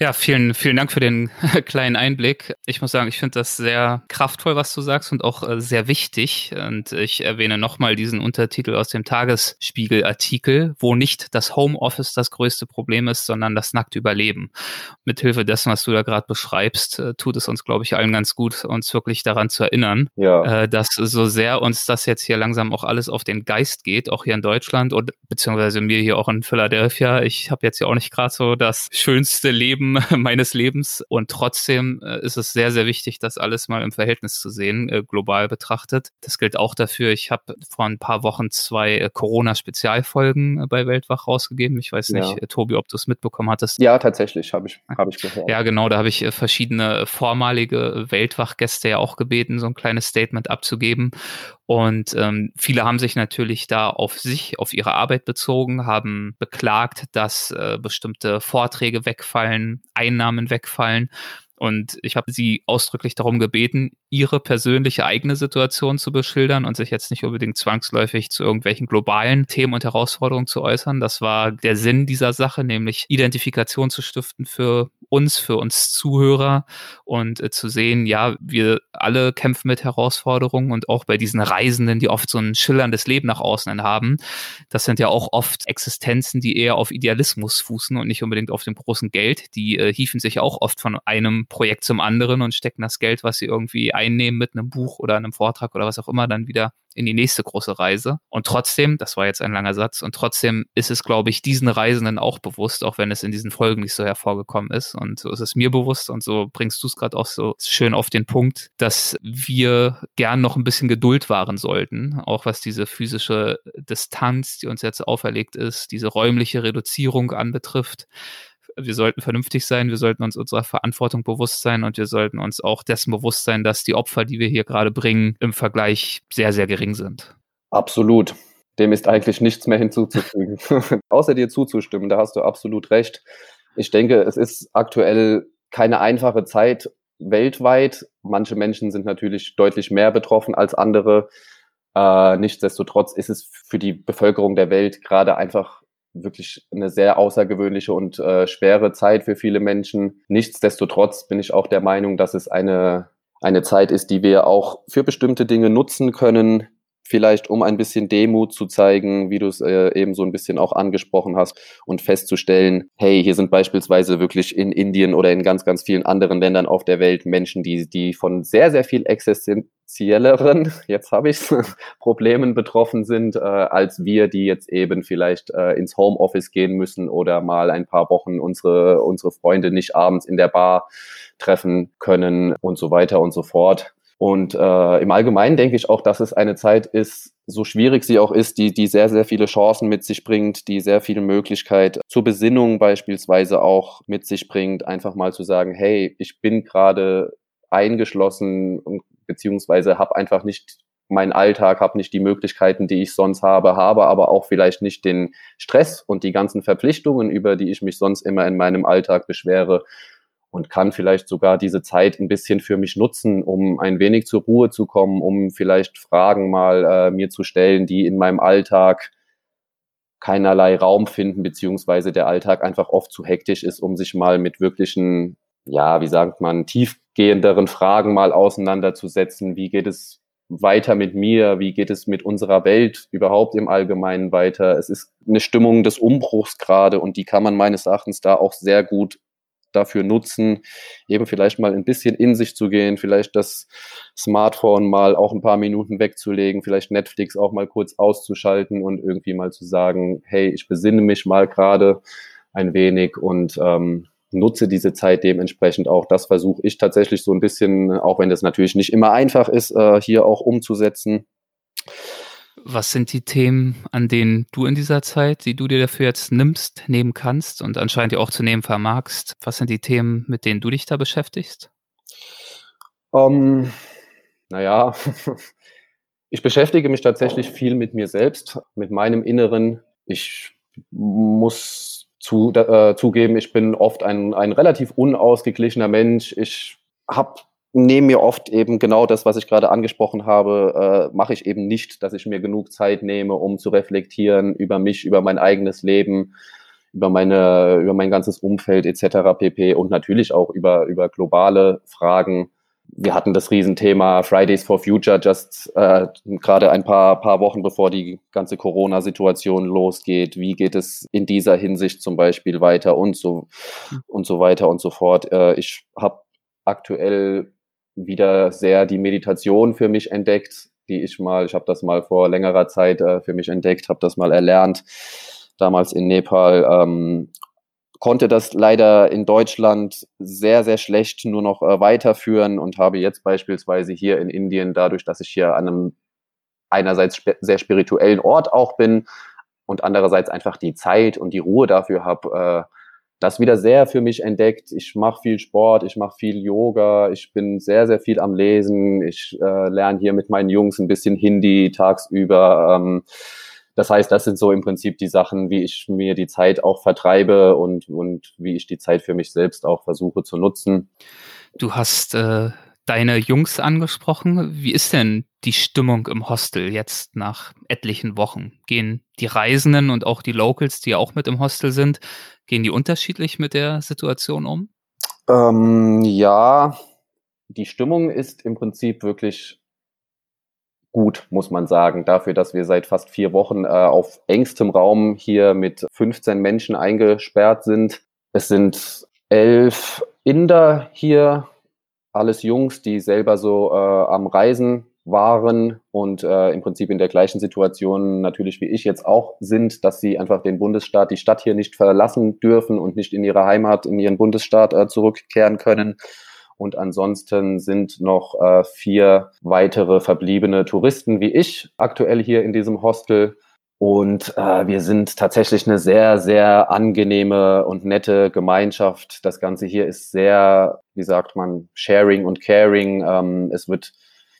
ja, vielen, vielen Dank für den kleinen Einblick. Ich muss sagen, ich finde das sehr kraftvoll, was du sagst und auch äh, sehr wichtig. Und ich erwähne nochmal diesen Untertitel aus dem Tagesspiegel-Artikel, wo nicht das Homeoffice das größte Problem ist, sondern das nackte Überleben. Mithilfe dessen, was du da gerade beschreibst, äh, tut es uns, glaube ich, allen ganz gut, uns wirklich daran zu erinnern, ja. Äh, dass so sehr uns das jetzt hier langsam auch alles auf den Geist geht, auch hier in Deutschland und beziehungsweise mir hier auch in Philadelphia. Ich habe jetzt ja auch nicht gerade so das schönste Leben meines Lebens. Und trotzdem äh, ist es sehr, sehr wichtig, das alles mal im Verhältnis zu sehen, äh, global betrachtet. Das gilt auch dafür. Ich habe vor ein paar Wochen zwei äh, Corona-Spezialfolgen bei Weltwach rausgegeben. Ich weiß nicht, ja. Tobi, ob du es mitbekommen hattest. Ja, tatsächlich, habe ich, hab ich gehört. Ja, genau, da habe ich verschiedene vormalige Weltwach-Gäste ja auch gebeten, so ein kleines Statement abzugeben. Und ähm, viele haben sich natürlich da auf sich, auf ihre Arbeit bezogen, haben beklagt, dass äh, bestimmte Vorträge wegfallen, Einnahmen wegfallen. Und ich habe sie ausdrücklich darum gebeten, ihre persönliche eigene Situation zu beschildern und sich jetzt nicht unbedingt zwangsläufig zu irgendwelchen globalen Themen und Herausforderungen zu äußern. Das war der Sinn dieser Sache, nämlich Identifikation zu stiften für uns, für uns Zuhörer und äh, zu sehen, ja, wir alle kämpfen mit Herausforderungen und auch bei diesen Reisenden, die oft so ein schillerndes Leben nach außen haben, das sind ja auch oft Existenzen, die eher auf Idealismus fußen und nicht unbedingt auf dem großen Geld. Die äh, hieven sich auch oft von einem Projekt zum anderen und stecken das Geld, was sie irgendwie einnehmen mit einem Buch oder einem Vortrag oder was auch immer, dann wieder in die nächste große Reise. Und trotzdem, das war jetzt ein langer Satz, und trotzdem ist es, glaube ich, diesen Reisenden auch bewusst, auch wenn es in diesen Folgen nicht so hervorgekommen ist. Und so ist es mir bewusst und so bringst du es gerade auch so schön auf den Punkt, dass wir gern noch ein bisschen Geduld wahren sollten, auch was diese physische Distanz, die uns jetzt auferlegt ist, diese räumliche Reduzierung anbetrifft wir sollten vernünftig sein, wir sollten uns unserer Verantwortung bewusst sein und wir sollten uns auch dessen bewusst sein, dass die Opfer, die wir hier gerade bringen, im Vergleich sehr, sehr gering sind. Absolut. Dem ist eigentlich nichts mehr hinzuzufügen. Außer dir zuzustimmen, da hast du absolut recht. Ich denke, es ist aktuell keine einfache Zeit weltweit. Manche Menschen sind natürlich deutlich mehr betroffen als andere. Äh, nichtsdestotrotz ist es für die Bevölkerung der Welt gerade einfach wirklich eine sehr außergewöhnliche und äh, schwere Zeit für viele Menschen. Nichtsdestotrotz bin ich auch der Meinung, dass es eine, eine Zeit ist, die wir auch für bestimmte Dinge nutzen können, vielleicht um ein bisschen Demut zu zeigen, wie du es äh, eben so ein bisschen auch angesprochen hast und festzustellen, hey, hier sind beispielsweise wirklich in Indien oder in ganz, ganz vielen anderen Ländern auf der Welt Menschen, die, die von sehr, sehr viel existenzielleren, jetzt habe ich Problemen betroffen sind, äh, als wir, die jetzt eben vielleicht äh, ins Homeoffice gehen müssen oder mal ein paar Wochen unsere, unsere Freunde nicht abends in der Bar treffen können und so weiter und so fort. Und äh, im Allgemeinen denke ich auch, dass es eine Zeit ist, so schwierig sie auch ist, die, die sehr, sehr viele Chancen mit sich bringt, die sehr viele Möglichkeit zur Besinnung beispielsweise auch mit sich bringt, einfach mal zu sagen, hey, ich bin gerade eingeschlossen beziehungsweise habe einfach nicht meinen Alltag, habe nicht die Möglichkeiten, die ich sonst habe, habe aber auch vielleicht nicht den Stress und die ganzen Verpflichtungen, über die ich mich sonst immer in meinem Alltag beschwere und kann vielleicht sogar diese Zeit ein bisschen für mich nutzen, um ein wenig zur Ruhe zu kommen, um vielleicht Fragen mal äh, mir zu stellen, die in meinem Alltag keinerlei Raum finden, beziehungsweise der Alltag einfach oft zu hektisch ist, um sich mal mit wirklichen, ja, wie sagt man, tiefgehenderen Fragen mal auseinanderzusetzen. Wie geht es weiter mit mir? Wie geht es mit unserer Welt überhaupt im Allgemeinen weiter? Es ist eine Stimmung des Umbruchs gerade und die kann man meines Erachtens da auch sehr gut dafür nutzen, eben vielleicht mal ein bisschen in sich zu gehen, vielleicht das Smartphone mal auch ein paar Minuten wegzulegen, vielleicht Netflix auch mal kurz auszuschalten und irgendwie mal zu sagen, hey, ich besinne mich mal gerade ein wenig und ähm, nutze diese Zeit dementsprechend auch. Das versuche ich tatsächlich so ein bisschen, auch wenn das natürlich nicht immer einfach ist, äh, hier auch umzusetzen. Was sind die Themen, an denen du in dieser Zeit, die du dir dafür jetzt nimmst, nehmen kannst und anscheinend auch zu nehmen vermagst? Was sind die Themen, mit denen du dich da beschäftigst? Um, ähm, naja, ich beschäftige mich tatsächlich viel mit mir selbst, mit meinem Inneren. Ich muss zu, äh, zugeben, ich bin oft ein, ein relativ unausgeglichener Mensch. Ich habe nehme mir oft eben genau das, was ich gerade angesprochen habe, äh, mache ich eben nicht, dass ich mir genug Zeit nehme, um zu reflektieren über mich, über mein eigenes Leben, über meine, über mein ganzes Umfeld etc. pp. und natürlich auch über, über globale Fragen wir hatten das Riesenthema Fridays for Future just äh, gerade ein paar, paar Wochen bevor die ganze Corona-Situation losgeht. Wie geht es in dieser Hinsicht zum Beispiel weiter und so und so weiter und so fort. Äh, ich habe aktuell wieder sehr die Meditation für mich entdeckt, die ich mal, ich habe das mal vor längerer Zeit äh, für mich entdeckt, habe das mal erlernt, damals in Nepal ähm, konnte das leider in Deutschland sehr, sehr schlecht nur noch äh, weiterführen und habe jetzt beispielsweise hier in Indien, dadurch, dass ich hier an einem einerseits sp sehr spirituellen Ort auch bin und andererseits einfach die Zeit und die Ruhe dafür habe, äh, das wieder sehr für mich entdeckt. Ich mache viel Sport, ich mache viel Yoga, ich bin sehr, sehr viel am Lesen. Ich äh, lerne hier mit meinen Jungs ein bisschen Hindi tagsüber. Ähm, das heißt, das sind so im Prinzip die Sachen, wie ich mir die Zeit auch vertreibe und, und wie ich die Zeit für mich selbst auch versuche zu nutzen. Du hast äh, deine Jungs angesprochen. Wie ist denn die Stimmung im Hostel jetzt nach etlichen Wochen? Gehen die Reisenden und auch die Locals, die auch mit im Hostel sind, gehen die unterschiedlich mit der Situation um? Ähm, ja, die Stimmung ist im Prinzip wirklich gut, muss man sagen, dafür, dass wir seit fast vier Wochen äh, auf engstem Raum hier mit 15 Menschen eingesperrt sind. Es sind elf Inder hier, alles Jungs, die selber so äh, am Reisen waren und äh, im Prinzip in der gleichen Situation natürlich wie ich jetzt auch sind, dass sie einfach den Bundesstaat, die Stadt hier nicht verlassen dürfen und nicht in ihre Heimat, in ihren Bundesstaat äh, zurückkehren können. Und ansonsten sind noch äh, vier weitere verbliebene Touristen wie ich aktuell hier in diesem Hostel. Und äh, wir sind tatsächlich eine sehr, sehr angenehme und nette Gemeinschaft. Das Ganze hier ist sehr, wie sagt man, sharing und caring. Ähm, es wird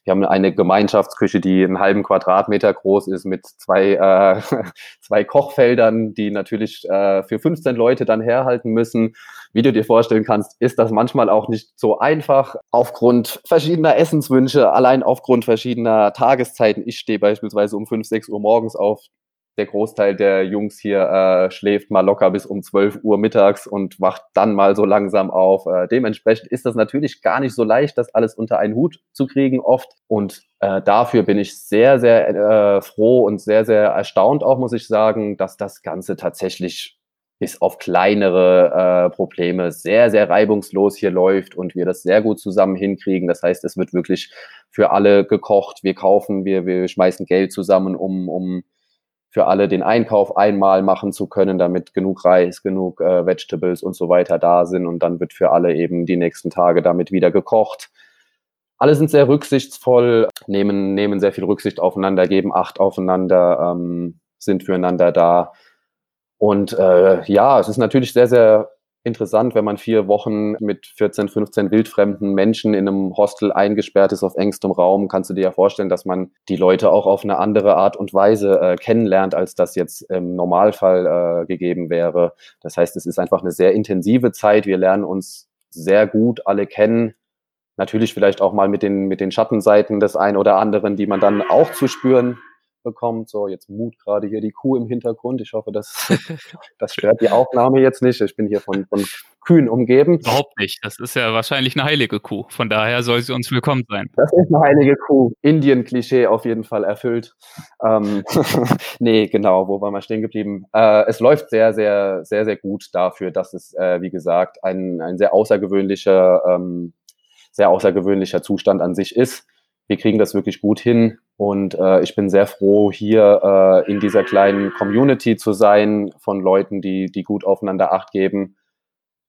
wir haben eine Gemeinschaftsküche, die einen halben Quadratmeter groß ist mit zwei, äh, zwei Kochfeldern, die natürlich äh, für 15 Leute dann herhalten müssen. Wie du dir vorstellen kannst, ist das manchmal auch nicht so einfach aufgrund verschiedener Essenswünsche, allein aufgrund verschiedener Tageszeiten. Ich stehe beispielsweise um 5, 6 Uhr morgens auf der Großteil der Jungs hier äh, schläft mal locker bis um 12 Uhr mittags und wacht dann mal so langsam auf. Äh, dementsprechend ist das natürlich gar nicht so leicht, das alles unter einen Hut zu kriegen oft. Und äh, dafür bin ich sehr, sehr äh, froh und sehr, sehr erstaunt auch, muss ich sagen, dass das Ganze tatsächlich bis auf kleinere äh, Probleme sehr, sehr reibungslos hier läuft und wir das sehr gut zusammen hinkriegen. Das heißt, es wird wirklich für alle gekocht. Wir kaufen, wir, wir schmeißen Geld zusammen, um, um für alle den Einkauf einmal machen zu können, damit genug Reis, genug äh, Vegetables und so weiter da sind und dann wird für alle eben die nächsten Tage damit wieder gekocht. alle sind sehr rücksichtsvoll, nehmen, nehmen sehr viel Rücksicht aufeinander, geben Acht aufeinander, ähm, sind füreinander da. Und äh, ja, es ist natürlich sehr, sehr interessant, wenn man vier Wochen mit 14, 15 wildfremden Menschen in einem Hostel eingesperrt ist auf engstem Raum, kannst du dir ja vorstellen, dass man die Leute auch auf eine andere Art und Weise äh, kennenlernt, als das jetzt im Normalfall äh, gegeben wäre. Das heißt, es ist einfach eine sehr intensive Zeit. Wir lernen uns sehr gut alle kennen. Natürlich vielleicht auch mal mit den, mit den Schattenseiten des einen oder anderen, die man dann auch zu spüren bekommt. So, jetzt Mut gerade hier die Kuh im Hintergrund. Ich hoffe, das, das stört die Aufnahme jetzt nicht. Ich bin hier von, von Kühen umgeben. Überhaupt nicht. Das ist ja wahrscheinlich eine heilige Kuh. Von daher soll sie uns willkommen sein. Das ist eine heilige Kuh. Indien-Klischee auf jeden Fall erfüllt. Ähm, nee, genau. Wo waren wir stehen geblieben? Äh, es läuft sehr, sehr, sehr, sehr gut dafür, dass es, äh, wie gesagt, ein, ein sehr außergewöhnlicher, ähm, sehr außergewöhnlicher Zustand an sich ist. Wir kriegen das wirklich gut hin. Und äh, ich bin sehr froh, hier äh, in dieser kleinen Community zu sein von Leuten, die, die gut aufeinander Acht geben.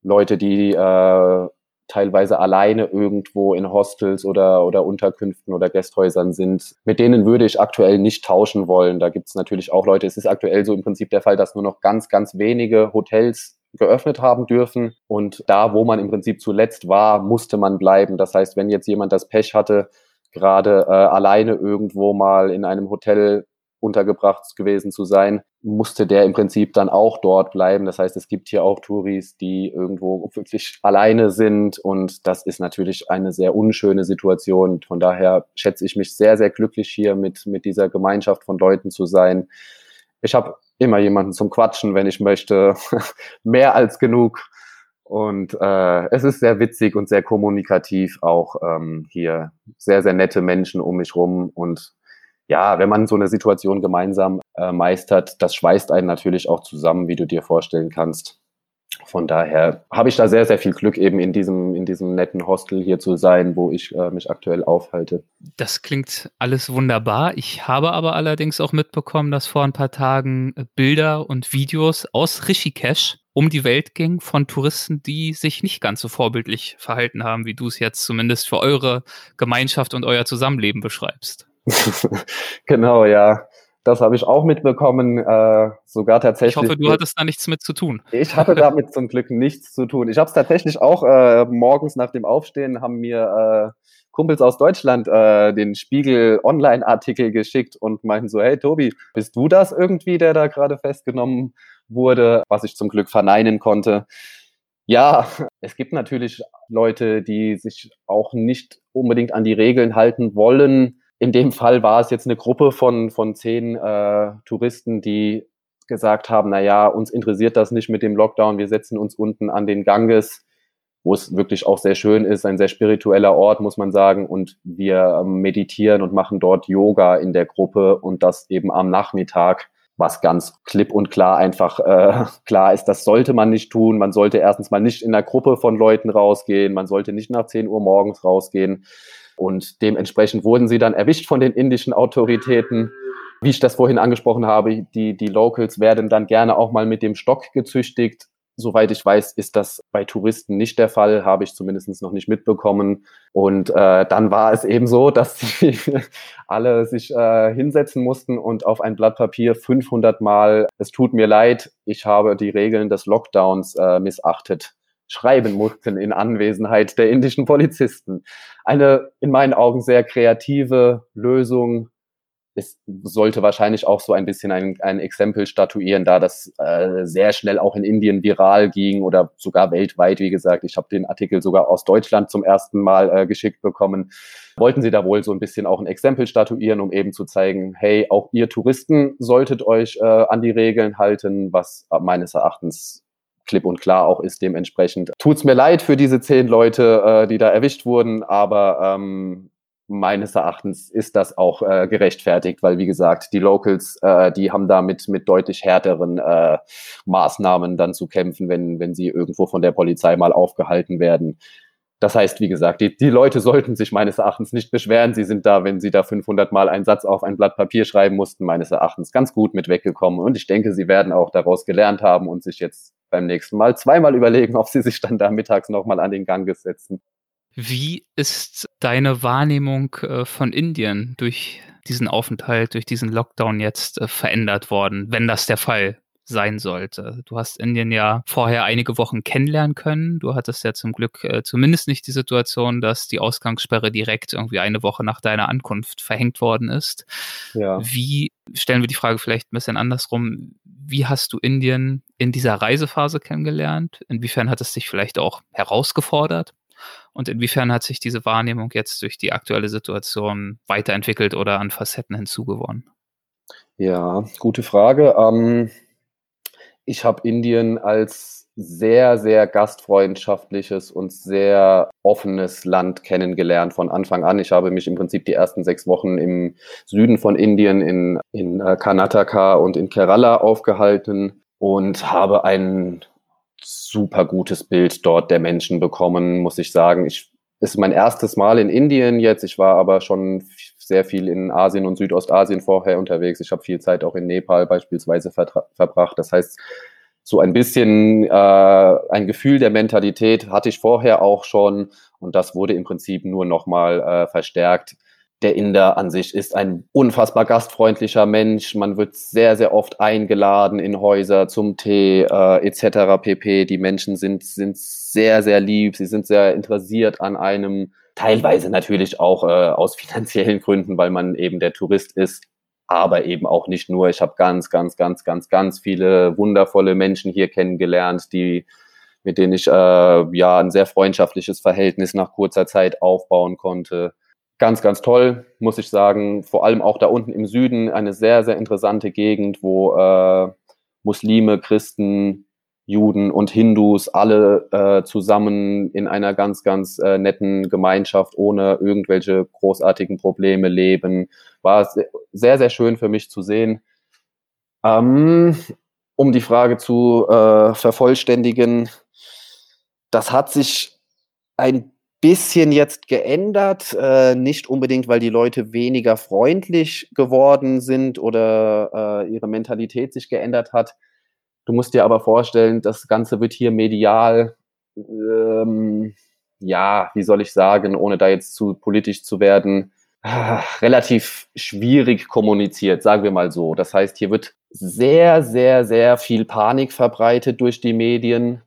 Leute, die äh, teilweise alleine irgendwo in Hostels oder, oder Unterkünften oder Gästhäusern sind. Mit denen würde ich aktuell nicht tauschen wollen. Da gibt es natürlich auch Leute, es ist aktuell so im Prinzip der Fall, dass nur noch ganz, ganz wenige Hotels geöffnet haben dürfen. Und da, wo man im Prinzip zuletzt war, musste man bleiben. Das heißt, wenn jetzt jemand das Pech hatte, gerade äh, alleine irgendwo mal in einem Hotel untergebracht gewesen zu sein, musste der im Prinzip dann auch dort bleiben. Das heißt, es gibt hier auch Touris, die irgendwo wirklich alleine sind und das ist natürlich eine sehr unschöne Situation. Von daher schätze ich mich sehr, sehr glücklich hier mit, mit dieser Gemeinschaft von Leuten zu sein. Ich habe immer jemanden zum Quatschen, wenn ich möchte, mehr als genug. Und äh, es ist sehr witzig und sehr kommunikativ auch ähm, hier. Sehr, sehr nette Menschen um mich rum. Und ja, wenn man so eine Situation gemeinsam äh, meistert, das schweißt einen natürlich auch zusammen, wie du dir vorstellen kannst. Von daher habe ich da sehr, sehr viel Glück, eben in diesem, in diesem netten Hostel hier zu sein, wo ich äh, mich aktuell aufhalte. Das klingt alles wunderbar. Ich habe aber allerdings auch mitbekommen, dass vor ein paar Tagen Bilder und Videos aus Rishikesh um die Welt ging von Touristen, die sich nicht ganz so vorbildlich verhalten haben, wie du es jetzt zumindest für eure Gemeinschaft und euer Zusammenleben beschreibst. genau, ja. Das habe ich auch mitbekommen, äh, sogar tatsächlich. Ich hoffe, du hattest da nichts mit zu tun. Ich hatte damit zum Glück nichts zu tun. Ich habe es tatsächlich auch äh, morgens nach dem Aufstehen haben mir äh, Kumpels aus Deutschland äh, den Spiegel Online-Artikel geschickt und meinten so, hey Tobi, bist du das irgendwie, der da gerade festgenommen wurde, was ich zum Glück verneinen konnte. Ja, es gibt natürlich Leute, die sich auch nicht unbedingt an die Regeln halten wollen. In dem Fall war es jetzt eine Gruppe von, von zehn äh, Touristen, die gesagt haben, na ja, uns interessiert das nicht mit dem Lockdown, wir setzen uns unten an den Ganges, wo es wirklich auch sehr schön ist, ein sehr spiritueller Ort, muss man sagen, und wir ähm, meditieren und machen dort Yoga in der Gruppe und das eben am Nachmittag was ganz klipp und klar einfach äh, klar ist, das sollte man nicht tun. Man sollte erstens mal nicht in einer Gruppe von Leuten rausgehen, man sollte nicht nach 10 Uhr morgens rausgehen. Und dementsprechend wurden sie dann erwischt von den indischen Autoritäten. Wie ich das vorhin angesprochen habe, die, die Locals werden dann gerne auch mal mit dem Stock gezüchtigt. Soweit ich weiß, ist das bei Touristen nicht der Fall, habe ich zumindest noch nicht mitbekommen. Und äh, dann war es eben so, dass sie alle sich äh, hinsetzen mussten und auf ein Blatt Papier 500 Mal, es tut mir leid, ich habe die Regeln des Lockdowns äh, missachtet, schreiben mussten in Anwesenheit der indischen Polizisten. Eine in meinen Augen sehr kreative Lösung, es sollte wahrscheinlich auch so ein bisschen ein, ein Exempel statuieren, da das äh, sehr schnell auch in Indien viral ging oder sogar weltweit, wie gesagt. Ich habe den Artikel sogar aus Deutschland zum ersten Mal äh, geschickt bekommen. Wollten Sie da wohl so ein bisschen auch ein Exempel statuieren, um eben zu zeigen, hey, auch ihr Touristen solltet euch äh, an die Regeln halten, was meines Erachtens klipp und klar auch ist dementsprechend. Tut's mir leid für diese zehn Leute, äh, die da erwischt wurden, aber ähm, meines Erachtens ist das auch äh, gerechtfertigt, weil wie gesagt, die Locals, äh, die haben damit mit deutlich härteren äh, Maßnahmen dann zu kämpfen, wenn, wenn sie irgendwo von der Polizei mal aufgehalten werden. Das heißt, wie gesagt, die, die Leute sollten sich meines Erachtens nicht beschweren. Sie sind da, wenn sie da 500 Mal einen Satz auf ein Blatt Papier schreiben mussten, meines Erachtens ganz gut mit weggekommen. Und ich denke, sie werden auch daraus gelernt haben und sich jetzt beim nächsten Mal zweimal überlegen, ob sie sich dann da mittags nochmal an den Gang setzen. Wie ist deine Wahrnehmung äh, von Indien durch diesen Aufenthalt, durch diesen Lockdown jetzt äh, verändert worden, wenn das der Fall sein sollte. Du hast Indien ja vorher einige Wochen kennenlernen können. Du hattest ja zum Glück äh, zumindest nicht die Situation, dass die Ausgangssperre direkt irgendwie eine Woche nach deiner Ankunft verhängt worden ist. Ja. Wie, stellen wir die Frage vielleicht ein bisschen andersrum, wie hast du Indien in dieser Reisephase kennengelernt? Inwiefern hat es dich vielleicht auch herausgefordert? Und inwiefern hat sich diese Wahrnehmung jetzt durch die aktuelle Situation weiterentwickelt oder an Facetten hinzugewonnen? Ja, gute Frage. Ähm, ich habe Indien als sehr, sehr gastfreundschaftliches und sehr offenes Land kennengelernt von Anfang an. Ich habe mich im Prinzip die ersten sechs Wochen im Süden von Indien, in, in äh, Karnataka und in Kerala aufgehalten und habe ein super gutes Bild dort der Menschen bekommen, muss ich sagen. Ich ist mein erstes Mal in Indien jetzt. Ich war aber schon sehr viel in Asien und Südostasien vorher unterwegs. Ich habe viel Zeit auch in Nepal beispielsweise verbracht. Das heißt, so ein bisschen äh, ein Gefühl der Mentalität hatte ich vorher auch schon und das wurde im Prinzip nur nochmal äh, verstärkt. Der Inder an sich ist ein unfassbar gastfreundlicher Mensch. Man wird sehr, sehr oft eingeladen in Häuser zum Tee äh, etc. pp. Die Menschen sind, sind sehr, sehr lieb. Sie sind sehr interessiert an einem Teilweise natürlich auch äh, aus finanziellen Gründen, weil man eben der Tourist ist, aber eben auch nicht nur. Ich habe ganz, ganz, ganz, ganz, ganz viele wundervolle Menschen hier kennengelernt, die mit denen ich äh, ja ein sehr freundschaftliches Verhältnis nach kurzer Zeit aufbauen konnte. Ganz, ganz toll, muss ich sagen. Vor allem auch da unten im Süden eine sehr, sehr interessante Gegend, wo äh, Muslime, Christen, Juden und Hindus alle äh, zusammen in einer ganz, ganz äh, netten Gemeinschaft ohne irgendwelche großartigen Probleme leben. War sehr, sehr schön für mich zu sehen. Ähm, um die Frage zu äh, vervollständigen, das hat sich ein bisschen jetzt geändert, äh, nicht unbedingt, weil die Leute weniger freundlich geworden sind oder äh, ihre Mentalität sich geändert hat, Du musst dir aber vorstellen, das Ganze wird hier medial, ähm, ja, wie soll ich sagen, ohne da jetzt zu politisch zu werden, relativ schwierig kommuniziert, sagen wir mal so. Das heißt, hier wird sehr, sehr, sehr viel Panik verbreitet durch die Medien.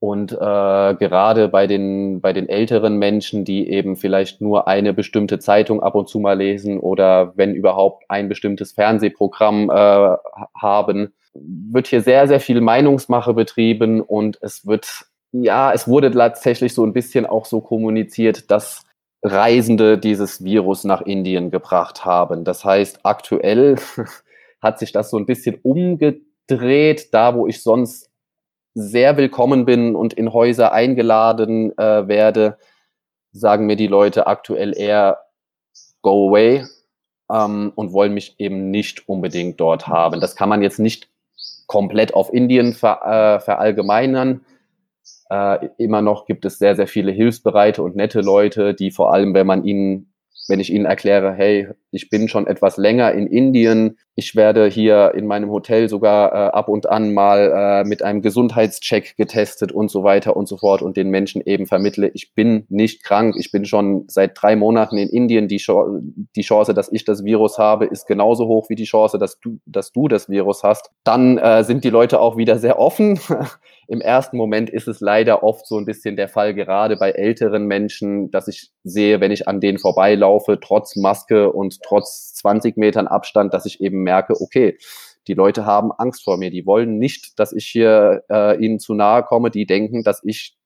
Und äh, gerade bei den, bei den älteren Menschen, die eben vielleicht nur eine bestimmte Zeitung ab und zu mal lesen oder wenn überhaupt ein bestimmtes Fernsehprogramm äh, haben, wird hier sehr, sehr viel Meinungsmache betrieben und es wird, ja, es wurde tatsächlich so ein bisschen auch so kommuniziert, dass Reisende dieses Virus nach Indien gebracht haben. Das heißt, aktuell hat sich das so ein bisschen umgedreht, da wo ich sonst sehr willkommen bin und in Häuser eingeladen äh, werde, sagen mir die Leute aktuell eher go away ähm, und wollen mich eben nicht unbedingt dort haben. Das kann man jetzt nicht komplett auf Indien ver, äh, verallgemeinern. Äh, immer noch gibt es sehr, sehr viele hilfsbereite und nette Leute, die vor allem, wenn man ihnen wenn ich ihnen erkläre, hey, ich bin schon etwas länger in Indien, ich werde hier in meinem Hotel sogar äh, ab und an mal äh, mit einem Gesundheitscheck getestet und so weiter und so fort und den Menschen eben vermittle, ich bin nicht krank, ich bin schon seit drei Monaten in Indien, die, Ch die Chance, dass ich das Virus habe, ist genauso hoch wie die Chance, dass du, dass du das Virus hast. Dann äh, sind die Leute auch wieder sehr offen. Im ersten Moment ist es leider oft so ein bisschen der Fall, gerade bei älteren Menschen, dass ich sehe, wenn ich an denen vorbeilaufe, trotz Maske und trotz 20 Metern Abstand, dass ich eben merke, okay, die Leute haben Angst vor mir. Die wollen nicht, dass ich hier äh, ihnen zu nahe komme. Die denken, dass ich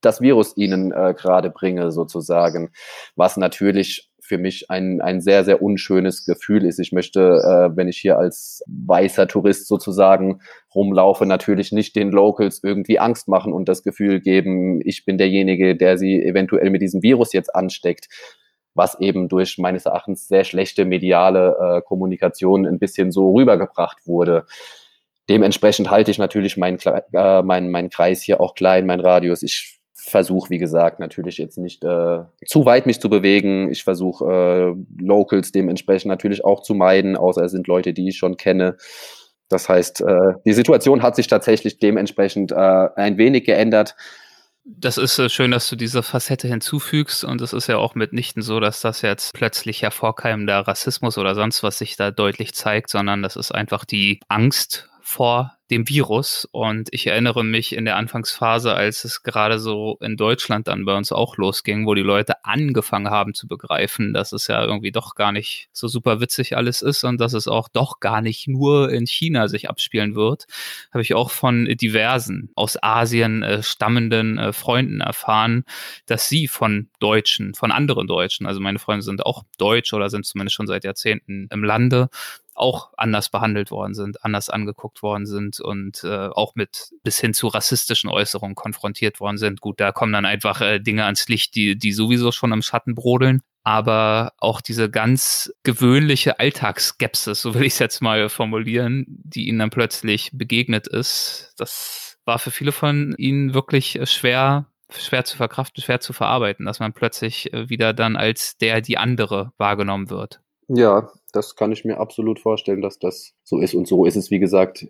das Virus ihnen äh, gerade bringe, sozusagen. Was natürlich für mich ein, ein sehr, sehr unschönes Gefühl ist. Ich möchte, äh, wenn ich hier als weißer Tourist sozusagen rumlaufe, natürlich nicht den Locals irgendwie Angst machen und das Gefühl geben, ich bin derjenige, der sie eventuell mit diesem Virus jetzt ansteckt, was eben durch meines Erachtens sehr schlechte mediale äh, Kommunikation ein bisschen so rübergebracht wurde. Dementsprechend halte ich natürlich meinen äh, mein, mein Kreis hier auch klein, mein Radius. Ich versuche, wie gesagt, natürlich jetzt nicht äh, zu weit mich zu bewegen. Ich versuche äh, Locals dementsprechend natürlich auch zu meiden, außer es sind Leute, die ich schon kenne. Das heißt, äh, die Situation hat sich tatsächlich dementsprechend äh, ein wenig geändert. Das ist äh, schön, dass du diese Facette hinzufügst und es ist ja auch mitnichten so, dass das jetzt plötzlich hervorkeimender Rassismus oder sonst was sich da deutlich zeigt, sondern das ist einfach die Angst vor dem Virus. Und ich erinnere mich in der Anfangsphase, als es gerade so in Deutschland dann bei uns auch losging, wo die Leute angefangen haben zu begreifen, dass es ja irgendwie doch gar nicht so super witzig alles ist und dass es auch doch gar nicht nur in China sich abspielen wird, habe ich auch von diversen aus Asien äh, stammenden äh, Freunden erfahren, dass sie von Deutschen, von anderen Deutschen, also meine Freunde sind auch deutsch oder sind zumindest schon seit Jahrzehnten im Lande, auch anders behandelt worden sind, anders angeguckt worden sind und äh, auch mit bis hin zu rassistischen Äußerungen konfrontiert worden sind. Gut, da kommen dann einfach äh, Dinge ans Licht, die, die sowieso schon im Schatten brodeln. Aber auch diese ganz gewöhnliche Alltagsskepsis, so will ich es jetzt mal formulieren, die ihnen dann plötzlich begegnet ist, das war für viele von ihnen wirklich schwer schwer zu verkraften, schwer zu verarbeiten, dass man plötzlich äh, wieder dann als der, die andere wahrgenommen wird. Ja, das kann ich mir absolut vorstellen, dass das so ist. Und so ist es, wie gesagt,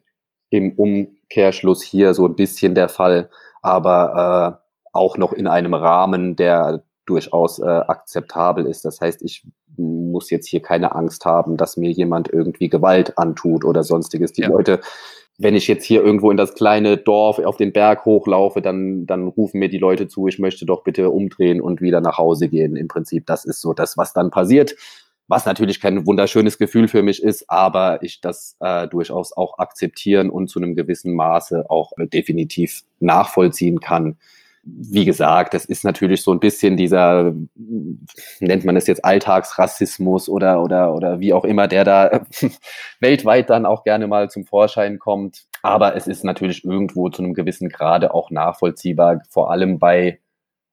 im Umkehrschluss hier so ein bisschen der Fall, aber äh, auch noch in einem Rahmen, der durchaus äh, akzeptabel ist. Das heißt, ich muss jetzt hier keine Angst haben, dass mir jemand irgendwie Gewalt antut oder sonstiges. Die ja. Leute, wenn ich jetzt hier irgendwo in das kleine Dorf auf den Berg hochlaufe, dann, dann rufen mir die Leute zu, ich möchte doch bitte umdrehen und wieder nach Hause gehen. Im Prinzip, das ist so das, was dann passiert was natürlich kein wunderschönes Gefühl für mich ist, aber ich das äh, durchaus auch akzeptieren und zu einem gewissen Maße auch äh, definitiv nachvollziehen kann. Wie gesagt, das ist natürlich so ein bisschen dieser, nennt man es jetzt Alltagsrassismus oder, oder, oder wie auch immer, der da weltweit dann auch gerne mal zum Vorschein kommt. Aber es ist natürlich irgendwo zu einem gewissen Grade auch nachvollziehbar, vor allem bei,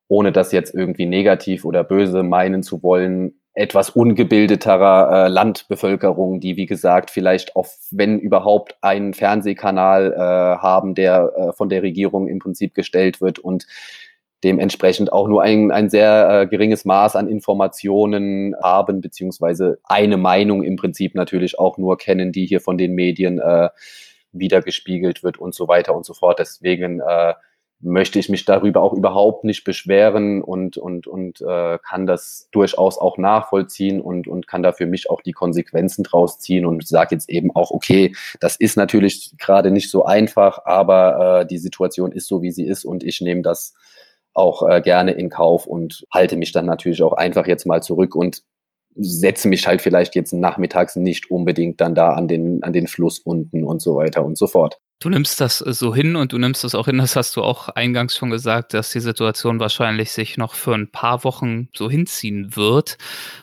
ohne das jetzt irgendwie negativ oder böse meinen zu wollen, etwas ungebildeterer äh, Landbevölkerung, die wie gesagt vielleicht auch, wenn überhaupt, einen Fernsehkanal äh, haben, der äh, von der Regierung im Prinzip gestellt wird und dementsprechend auch nur ein, ein sehr äh, geringes Maß an Informationen haben, beziehungsweise eine Meinung im Prinzip natürlich auch nur kennen, die hier von den Medien äh, wiedergespiegelt wird und so weiter und so fort. Deswegen äh, möchte ich mich darüber auch überhaupt nicht beschweren und, und, und äh, kann das durchaus auch nachvollziehen und, und kann da für mich auch die Konsequenzen draus ziehen und sage jetzt eben auch, okay, das ist natürlich gerade nicht so einfach, aber äh, die Situation ist so, wie sie ist und ich nehme das auch äh, gerne in Kauf und halte mich dann natürlich auch einfach jetzt mal zurück und setze mich halt vielleicht jetzt nachmittags nicht unbedingt dann da an den, an den Fluss unten und so weiter und so fort. Du nimmst das äh, so hin und du nimmst das auch hin, das hast du auch eingangs schon gesagt, dass die Situation wahrscheinlich sich noch für ein paar Wochen so hinziehen wird.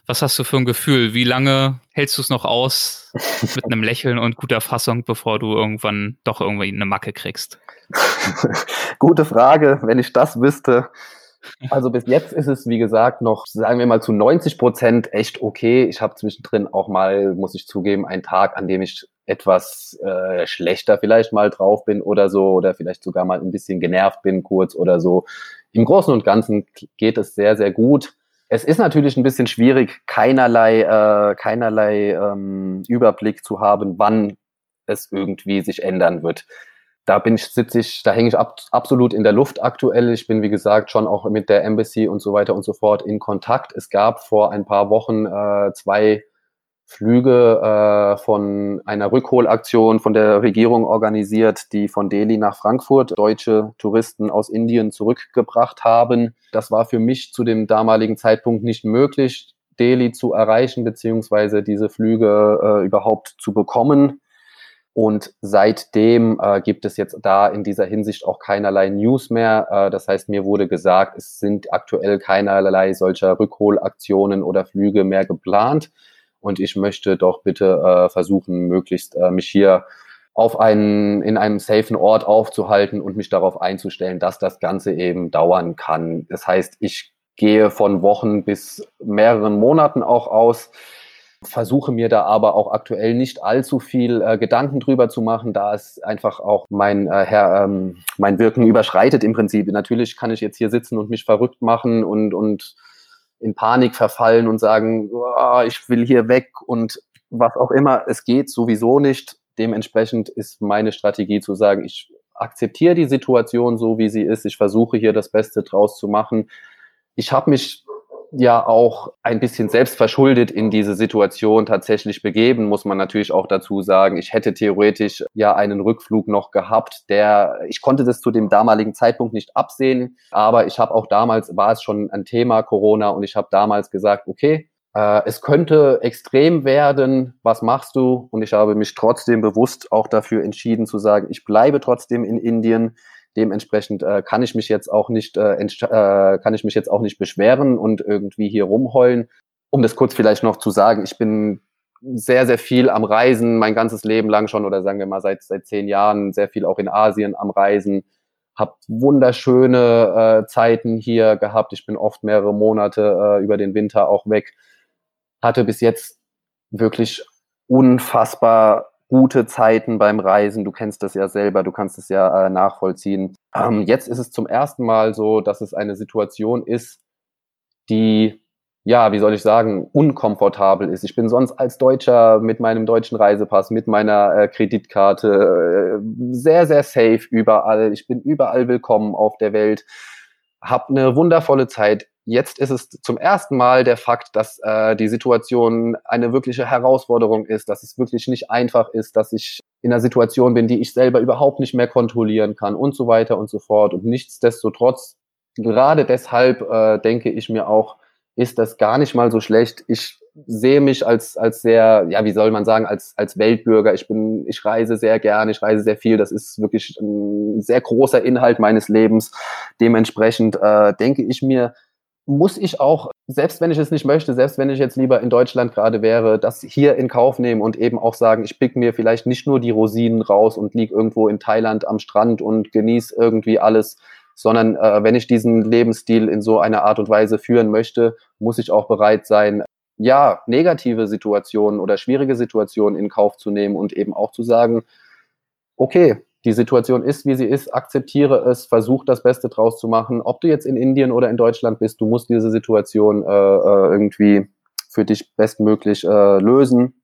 Was hast du für ein Gefühl? Wie lange hältst du es noch aus mit einem Lächeln und guter Fassung, bevor du irgendwann doch irgendwie eine Macke kriegst? Gute Frage. Wenn ich das wüsste, also bis jetzt ist es, wie gesagt, noch, sagen wir mal, zu 90 Prozent echt okay. Ich habe zwischendrin auch mal, muss ich zugeben, einen Tag, an dem ich etwas äh, schlechter vielleicht mal drauf bin oder so, oder vielleicht sogar mal ein bisschen genervt bin kurz oder so. Im Großen und Ganzen geht es sehr, sehr gut. Es ist natürlich ein bisschen schwierig, keinerlei, äh, keinerlei ähm, Überblick zu haben, wann es irgendwie sich ändern wird da bin ich, sitze ich, da hänge ich ab, absolut in der Luft aktuell. Ich bin, wie gesagt, schon auch mit der Embassy und so weiter und so fort in Kontakt. Es gab vor ein paar Wochen äh, zwei Flüge äh, von einer Rückholaktion von der Regierung organisiert, die von Delhi nach Frankfurt deutsche Touristen aus Indien zurückgebracht haben. Das war für mich zu dem damaligen Zeitpunkt nicht möglich, Delhi zu erreichen, beziehungsweise diese Flüge äh, überhaupt zu bekommen. Und seitdem äh, gibt es jetzt da in dieser Hinsicht auch keinerlei News mehr. Äh, das heißt, mir wurde gesagt, es sind aktuell keinerlei solcher Rückholaktionen oder Flüge mehr geplant. Und ich möchte doch bitte äh, versuchen, möglichst äh, mich hier auf einen, in einem safen Ort aufzuhalten und mich darauf einzustellen, dass das Ganze eben dauern kann. Das heißt, ich gehe von Wochen bis mehreren Monaten auch aus versuche mir da aber auch aktuell nicht allzu viel äh, Gedanken drüber zu machen, da es einfach auch mein äh, Herr, ähm, mein Wirken überschreitet im Prinzip. Natürlich kann ich jetzt hier sitzen und mich verrückt machen und und in Panik verfallen und sagen, oh, ich will hier weg und was auch immer. Es geht sowieso nicht. Dementsprechend ist meine Strategie zu sagen, ich akzeptiere die Situation so, wie sie ist. Ich versuche hier das Beste draus zu machen. Ich habe mich ja auch ein bisschen selbst verschuldet in diese Situation tatsächlich begeben, muss man natürlich auch dazu sagen. Ich hätte theoretisch ja einen Rückflug noch gehabt, der, ich konnte das zu dem damaligen Zeitpunkt nicht absehen, aber ich habe auch damals, war es schon ein Thema Corona und ich habe damals gesagt, okay, äh, es könnte extrem werden, was machst du? Und ich habe mich trotzdem bewusst auch dafür entschieden zu sagen, ich bleibe trotzdem in Indien. Dementsprechend äh, kann ich mich jetzt auch nicht äh, äh, kann ich mich jetzt auch nicht beschweren und irgendwie hier rumheulen. Um das kurz vielleicht noch zu sagen, ich bin sehr, sehr viel am Reisen, mein ganzes Leben lang schon oder sagen wir mal seit, seit zehn Jahren, sehr viel auch in Asien am Reisen, habe wunderschöne äh, Zeiten hier gehabt. Ich bin oft mehrere Monate äh, über den Winter auch weg hatte bis jetzt wirklich unfassbar gute Zeiten beim Reisen. Du kennst das ja selber, du kannst es ja äh, nachvollziehen. Ähm, jetzt ist es zum ersten Mal so, dass es eine Situation ist, die, ja, wie soll ich sagen, unkomfortabel ist. Ich bin sonst als Deutscher mit meinem deutschen Reisepass, mit meiner äh, Kreditkarte äh, sehr, sehr safe überall. Ich bin überall willkommen auf der Welt, habe eine wundervolle Zeit Jetzt ist es zum ersten Mal der Fakt, dass äh, die Situation eine wirkliche Herausforderung ist, dass es wirklich nicht einfach ist, dass ich in einer Situation bin, die ich selber überhaupt nicht mehr kontrollieren kann und so weiter und so fort. Und nichtsdestotrotz, gerade deshalb äh, denke ich mir auch, ist das gar nicht mal so schlecht. Ich sehe mich als, als sehr, ja, wie soll man sagen, als, als Weltbürger. Ich bin, ich reise sehr gerne, ich reise sehr viel. Das ist wirklich ein sehr großer Inhalt meines Lebens. Dementsprechend äh, denke ich mir, muss ich auch, selbst wenn ich es nicht möchte, selbst wenn ich jetzt lieber in Deutschland gerade wäre, das hier in Kauf nehmen und eben auch sagen, ich pick mir vielleicht nicht nur die Rosinen raus und lieg irgendwo in Thailand am Strand und genieße irgendwie alles, sondern äh, wenn ich diesen Lebensstil in so einer Art und Weise führen möchte, muss ich auch bereit sein, ja, negative Situationen oder schwierige Situationen in Kauf zu nehmen und eben auch zu sagen, okay, die Situation ist, wie sie ist, akzeptiere es, versuch das Beste draus zu machen. Ob du jetzt in Indien oder in Deutschland bist, du musst diese Situation äh, äh, irgendwie für dich bestmöglich äh, lösen.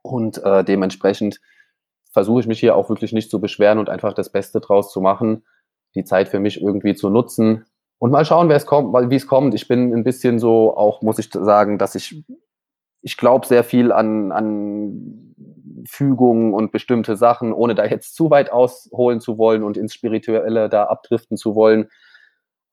Und äh, dementsprechend versuche ich mich hier auch wirklich nicht zu beschweren und einfach das Beste draus zu machen, die Zeit für mich irgendwie zu nutzen. Und mal schauen, wer es kommt, wie es kommt. Ich bin ein bisschen so, auch muss ich sagen, dass ich, ich glaube sehr viel an, an Fügungen und bestimmte Sachen, ohne da jetzt zu weit ausholen zu wollen und ins Spirituelle da abdriften zu wollen.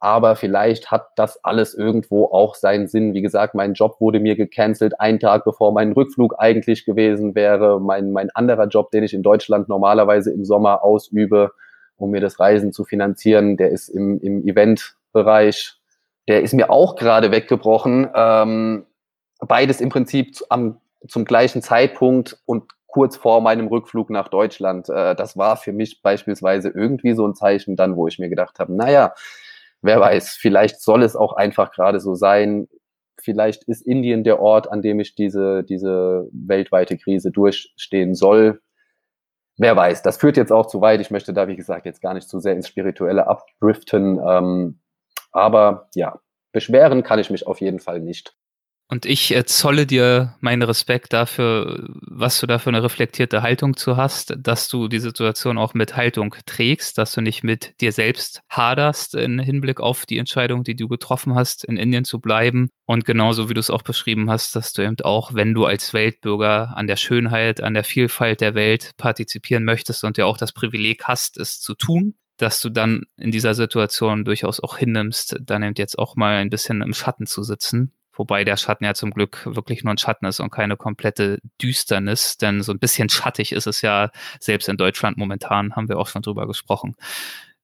Aber vielleicht hat das alles irgendwo auch seinen Sinn. Wie gesagt, mein Job wurde mir gecancelt, einen Tag bevor mein Rückflug eigentlich gewesen wäre. Mein, mein anderer Job, den ich in Deutschland normalerweise im Sommer ausübe, um mir das Reisen zu finanzieren, der ist im, im Eventbereich. Der ist mir auch gerade weggebrochen. Ähm, beides im Prinzip am, zum gleichen Zeitpunkt und kurz vor meinem Rückflug nach Deutschland. Äh, das war für mich beispielsweise irgendwie so ein Zeichen dann, wo ich mir gedacht habe, naja, wer weiß, vielleicht soll es auch einfach gerade so sein. Vielleicht ist Indien der Ort, an dem ich diese, diese weltweite Krise durchstehen soll. Wer weiß, das führt jetzt auch zu weit. Ich möchte da, wie gesagt, jetzt gar nicht zu sehr ins Spirituelle abdriften. Ähm, aber ja, beschweren kann ich mich auf jeden Fall nicht. Und ich äh, zolle dir meinen Respekt dafür, was du da für eine reflektierte Haltung zu hast, dass du die Situation auch mit Haltung trägst, dass du nicht mit dir selbst haderst in Hinblick auf die Entscheidung, die du getroffen hast, in Indien zu bleiben. Und genauso wie du es auch beschrieben hast, dass du eben auch, wenn du als Weltbürger an der Schönheit, an der Vielfalt der Welt partizipieren möchtest und ja auch das Privileg hast, es zu tun, dass du dann in dieser Situation durchaus auch hinnimmst, dann eben jetzt auch mal ein bisschen im Schatten zu sitzen Wobei der Schatten ja zum Glück wirklich nur ein Schatten ist und keine komplette Düsternis, denn so ein bisschen schattig ist es ja selbst in Deutschland momentan, haben wir auch schon drüber gesprochen.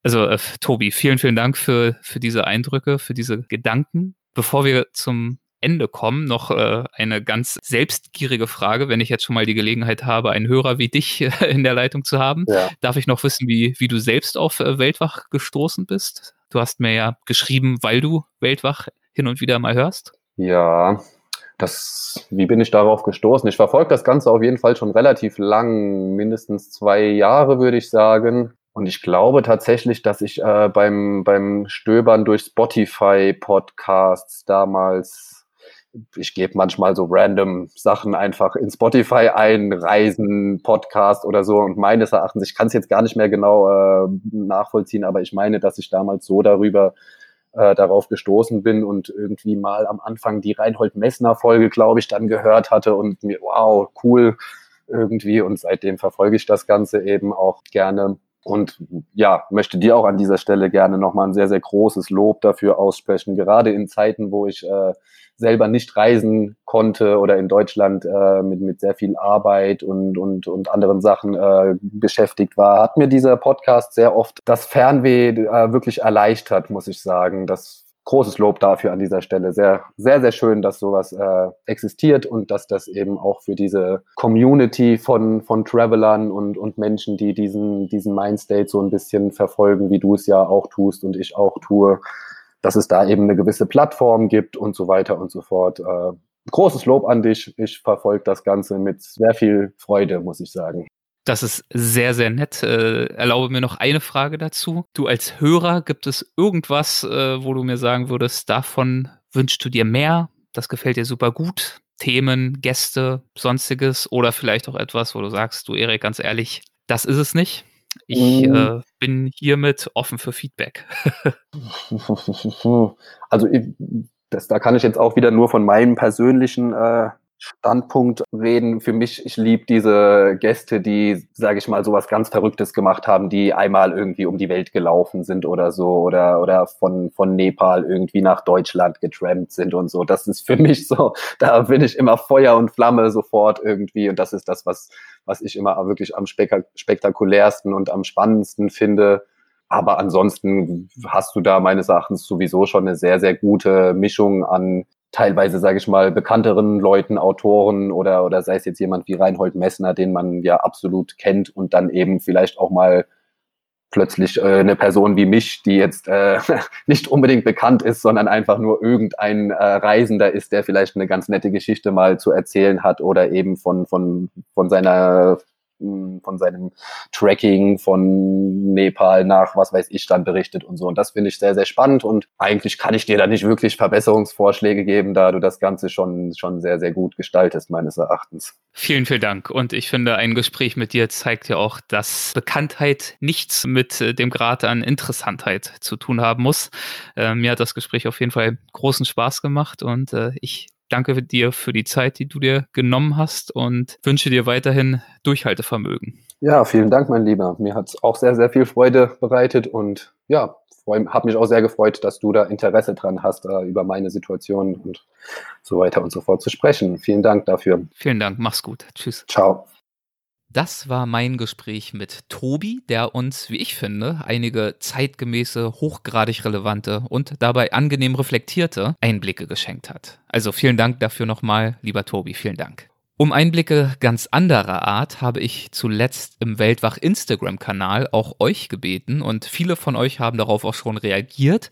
Also äh, Tobi, vielen, vielen Dank für, für diese Eindrücke, für diese Gedanken. Bevor wir zum Ende kommen, noch äh, eine ganz selbstgierige Frage, wenn ich jetzt schon mal die Gelegenheit habe, einen Hörer wie dich äh, in der Leitung zu haben. Ja. Darf ich noch wissen, wie, wie du selbst auf äh, Weltwach gestoßen bist? Du hast mir ja geschrieben, weil du Weltwach hin und wieder mal hörst. Ja, das, wie bin ich darauf gestoßen? Ich verfolge das Ganze auf jeden Fall schon relativ lang, mindestens zwei Jahre, würde ich sagen. Und ich glaube tatsächlich, dass ich äh, beim, beim Stöbern durch Spotify-Podcasts damals ich gebe manchmal so random Sachen einfach in Spotify ein, Reisen, Podcast oder so. Und meines Erachtens, ich kann es jetzt gar nicht mehr genau äh, nachvollziehen, aber ich meine, dass ich damals so darüber äh, darauf gestoßen bin und irgendwie mal am Anfang die Reinhold Messner Folge, glaube ich, dann gehört hatte und mir, wow, cool irgendwie. Und seitdem verfolge ich das Ganze eben auch gerne. Und ja, möchte dir auch an dieser Stelle gerne nochmal ein sehr, sehr großes Lob dafür aussprechen, gerade in Zeiten, wo ich äh, selber nicht reisen konnte oder in Deutschland äh, mit, mit sehr viel Arbeit und, und, und anderen Sachen äh, beschäftigt war, hat mir dieser Podcast sehr oft das Fernweh äh, wirklich erleichtert, muss ich sagen. Das großes Lob dafür an dieser Stelle. Sehr, sehr, sehr schön, dass sowas äh, existiert und dass das eben auch für diese Community von, von Travelern und, und Menschen, die diesen, diesen Mindstate so ein bisschen verfolgen, wie du es ja auch tust und ich auch tue, dass es da eben eine gewisse Plattform gibt und so weiter und so fort. Äh, großes Lob an dich. Ich verfolge das Ganze mit sehr viel Freude, muss ich sagen. Das ist sehr, sehr nett. Äh, erlaube mir noch eine Frage dazu. Du als Hörer, gibt es irgendwas, äh, wo du mir sagen würdest, davon wünschst du dir mehr? Das gefällt dir super gut? Themen, Gäste, sonstiges oder vielleicht auch etwas, wo du sagst, du Erik, ganz ehrlich, das ist es nicht? Ich mm. äh, bin hiermit offen für Feedback. also das, da kann ich jetzt auch wieder nur von meinem persönlichen äh, Standpunkt reden. Für mich, ich liebe diese Gäste, die, sage ich mal, sowas ganz Verrücktes gemacht haben, die einmal irgendwie um die Welt gelaufen sind oder so oder oder von von Nepal irgendwie nach Deutschland getrampt sind und so. Das ist für mich so, da bin ich immer Feuer und Flamme sofort irgendwie und das ist das, was was ich immer wirklich am spektakulärsten und am spannendsten finde. Aber ansonsten hast du da meines Erachtens sowieso schon eine sehr, sehr gute Mischung an teilweise, sage ich mal, bekannteren Leuten, Autoren oder, oder sei es jetzt jemand wie Reinhold Messner, den man ja absolut kennt und dann eben vielleicht auch mal plötzlich äh, eine Person wie mich, die jetzt äh, nicht unbedingt bekannt ist, sondern einfach nur irgendein äh, Reisender ist, der vielleicht eine ganz nette Geschichte mal zu erzählen hat oder eben von, von, von seiner von seinem Tracking von Nepal nach was weiß ich dann berichtet und so. Und das finde ich sehr, sehr spannend und eigentlich kann ich dir da nicht wirklich Verbesserungsvorschläge geben, da du das Ganze schon, schon sehr, sehr gut gestaltest, meines Erachtens. Vielen, vielen Dank. Und ich finde, ein Gespräch mit dir zeigt ja auch, dass Bekanntheit nichts mit äh, dem Grad an Interessantheit zu tun haben muss. Äh, mir hat das Gespräch auf jeden Fall großen Spaß gemacht und äh, ich danke dir für die Zeit, die du dir genommen hast und wünsche dir weiterhin Durchhaltevermögen. Ja, vielen Dank, mein Lieber. Mir hat es auch sehr, sehr viel Freude bereitet und ja, habe mich auch sehr gefreut, dass du da Interesse dran hast, uh, über meine Situation und so weiter und so fort zu sprechen. Vielen Dank dafür. Vielen Dank, mach's gut. Tschüss. Ciao. Das war mein Gespräch mit Tobi, der uns, wie ich finde, einige zeitgemäße, hochgradig relevante und dabei angenehm reflektierte Einblicke geschenkt hat. Also vielen Dank dafür nochmal, lieber Tobi, vielen Dank. Um Einblicke ganz anderer Art habe ich zuletzt im Weltwach Instagram-Kanal auch euch gebeten und viele von euch haben darauf auch schon reagiert.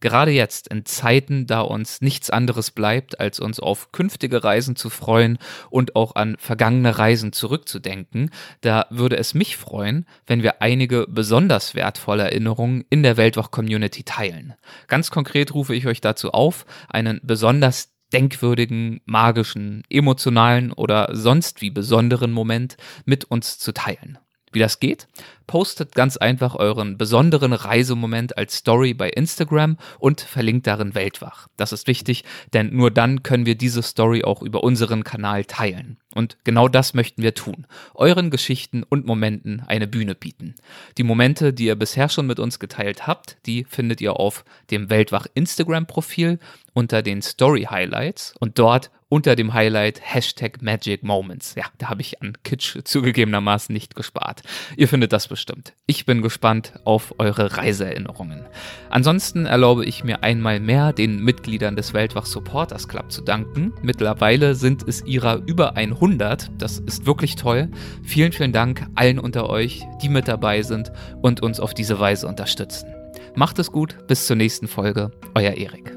Gerade jetzt in Zeiten, da uns nichts anderes bleibt, als uns auf künftige Reisen zu freuen und auch an vergangene Reisen zurückzudenken, da würde es mich freuen, wenn wir einige besonders wertvolle Erinnerungen in der Weltwach-Community teilen. Ganz konkret rufe ich euch dazu auf, einen besonders denkwürdigen, magischen, emotionalen oder sonst wie besonderen Moment mit uns zu teilen. Wie das geht? Postet ganz einfach euren besonderen Reisemoment als Story bei Instagram und verlinkt darin Weltwach. Das ist wichtig, denn nur dann können wir diese Story auch über unseren Kanal teilen. Und genau das möchten wir tun. Euren Geschichten und Momenten eine Bühne bieten. Die Momente, die ihr bisher schon mit uns geteilt habt, die findet ihr auf dem Weltwach Instagram-Profil unter den Story Highlights und dort unter dem Highlight Hashtag Magic Moments. Ja, da habe ich an Kitsch zugegebenermaßen nicht gespart. Ihr findet das bestimmt. Ich bin gespannt auf eure Reiseerinnerungen. Ansonsten erlaube ich mir einmal mehr den Mitgliedern des Weltwach Supporters Club zu danken. Mittlerweile sind es ihrer über 100. Das ist wirklich toll. Vielen, vielen Dank allen unter euch, die mit dabei sind und uns auf diese Weise unterstützen. Macht es gut, bis zur nächsten Folge. Euer Erik.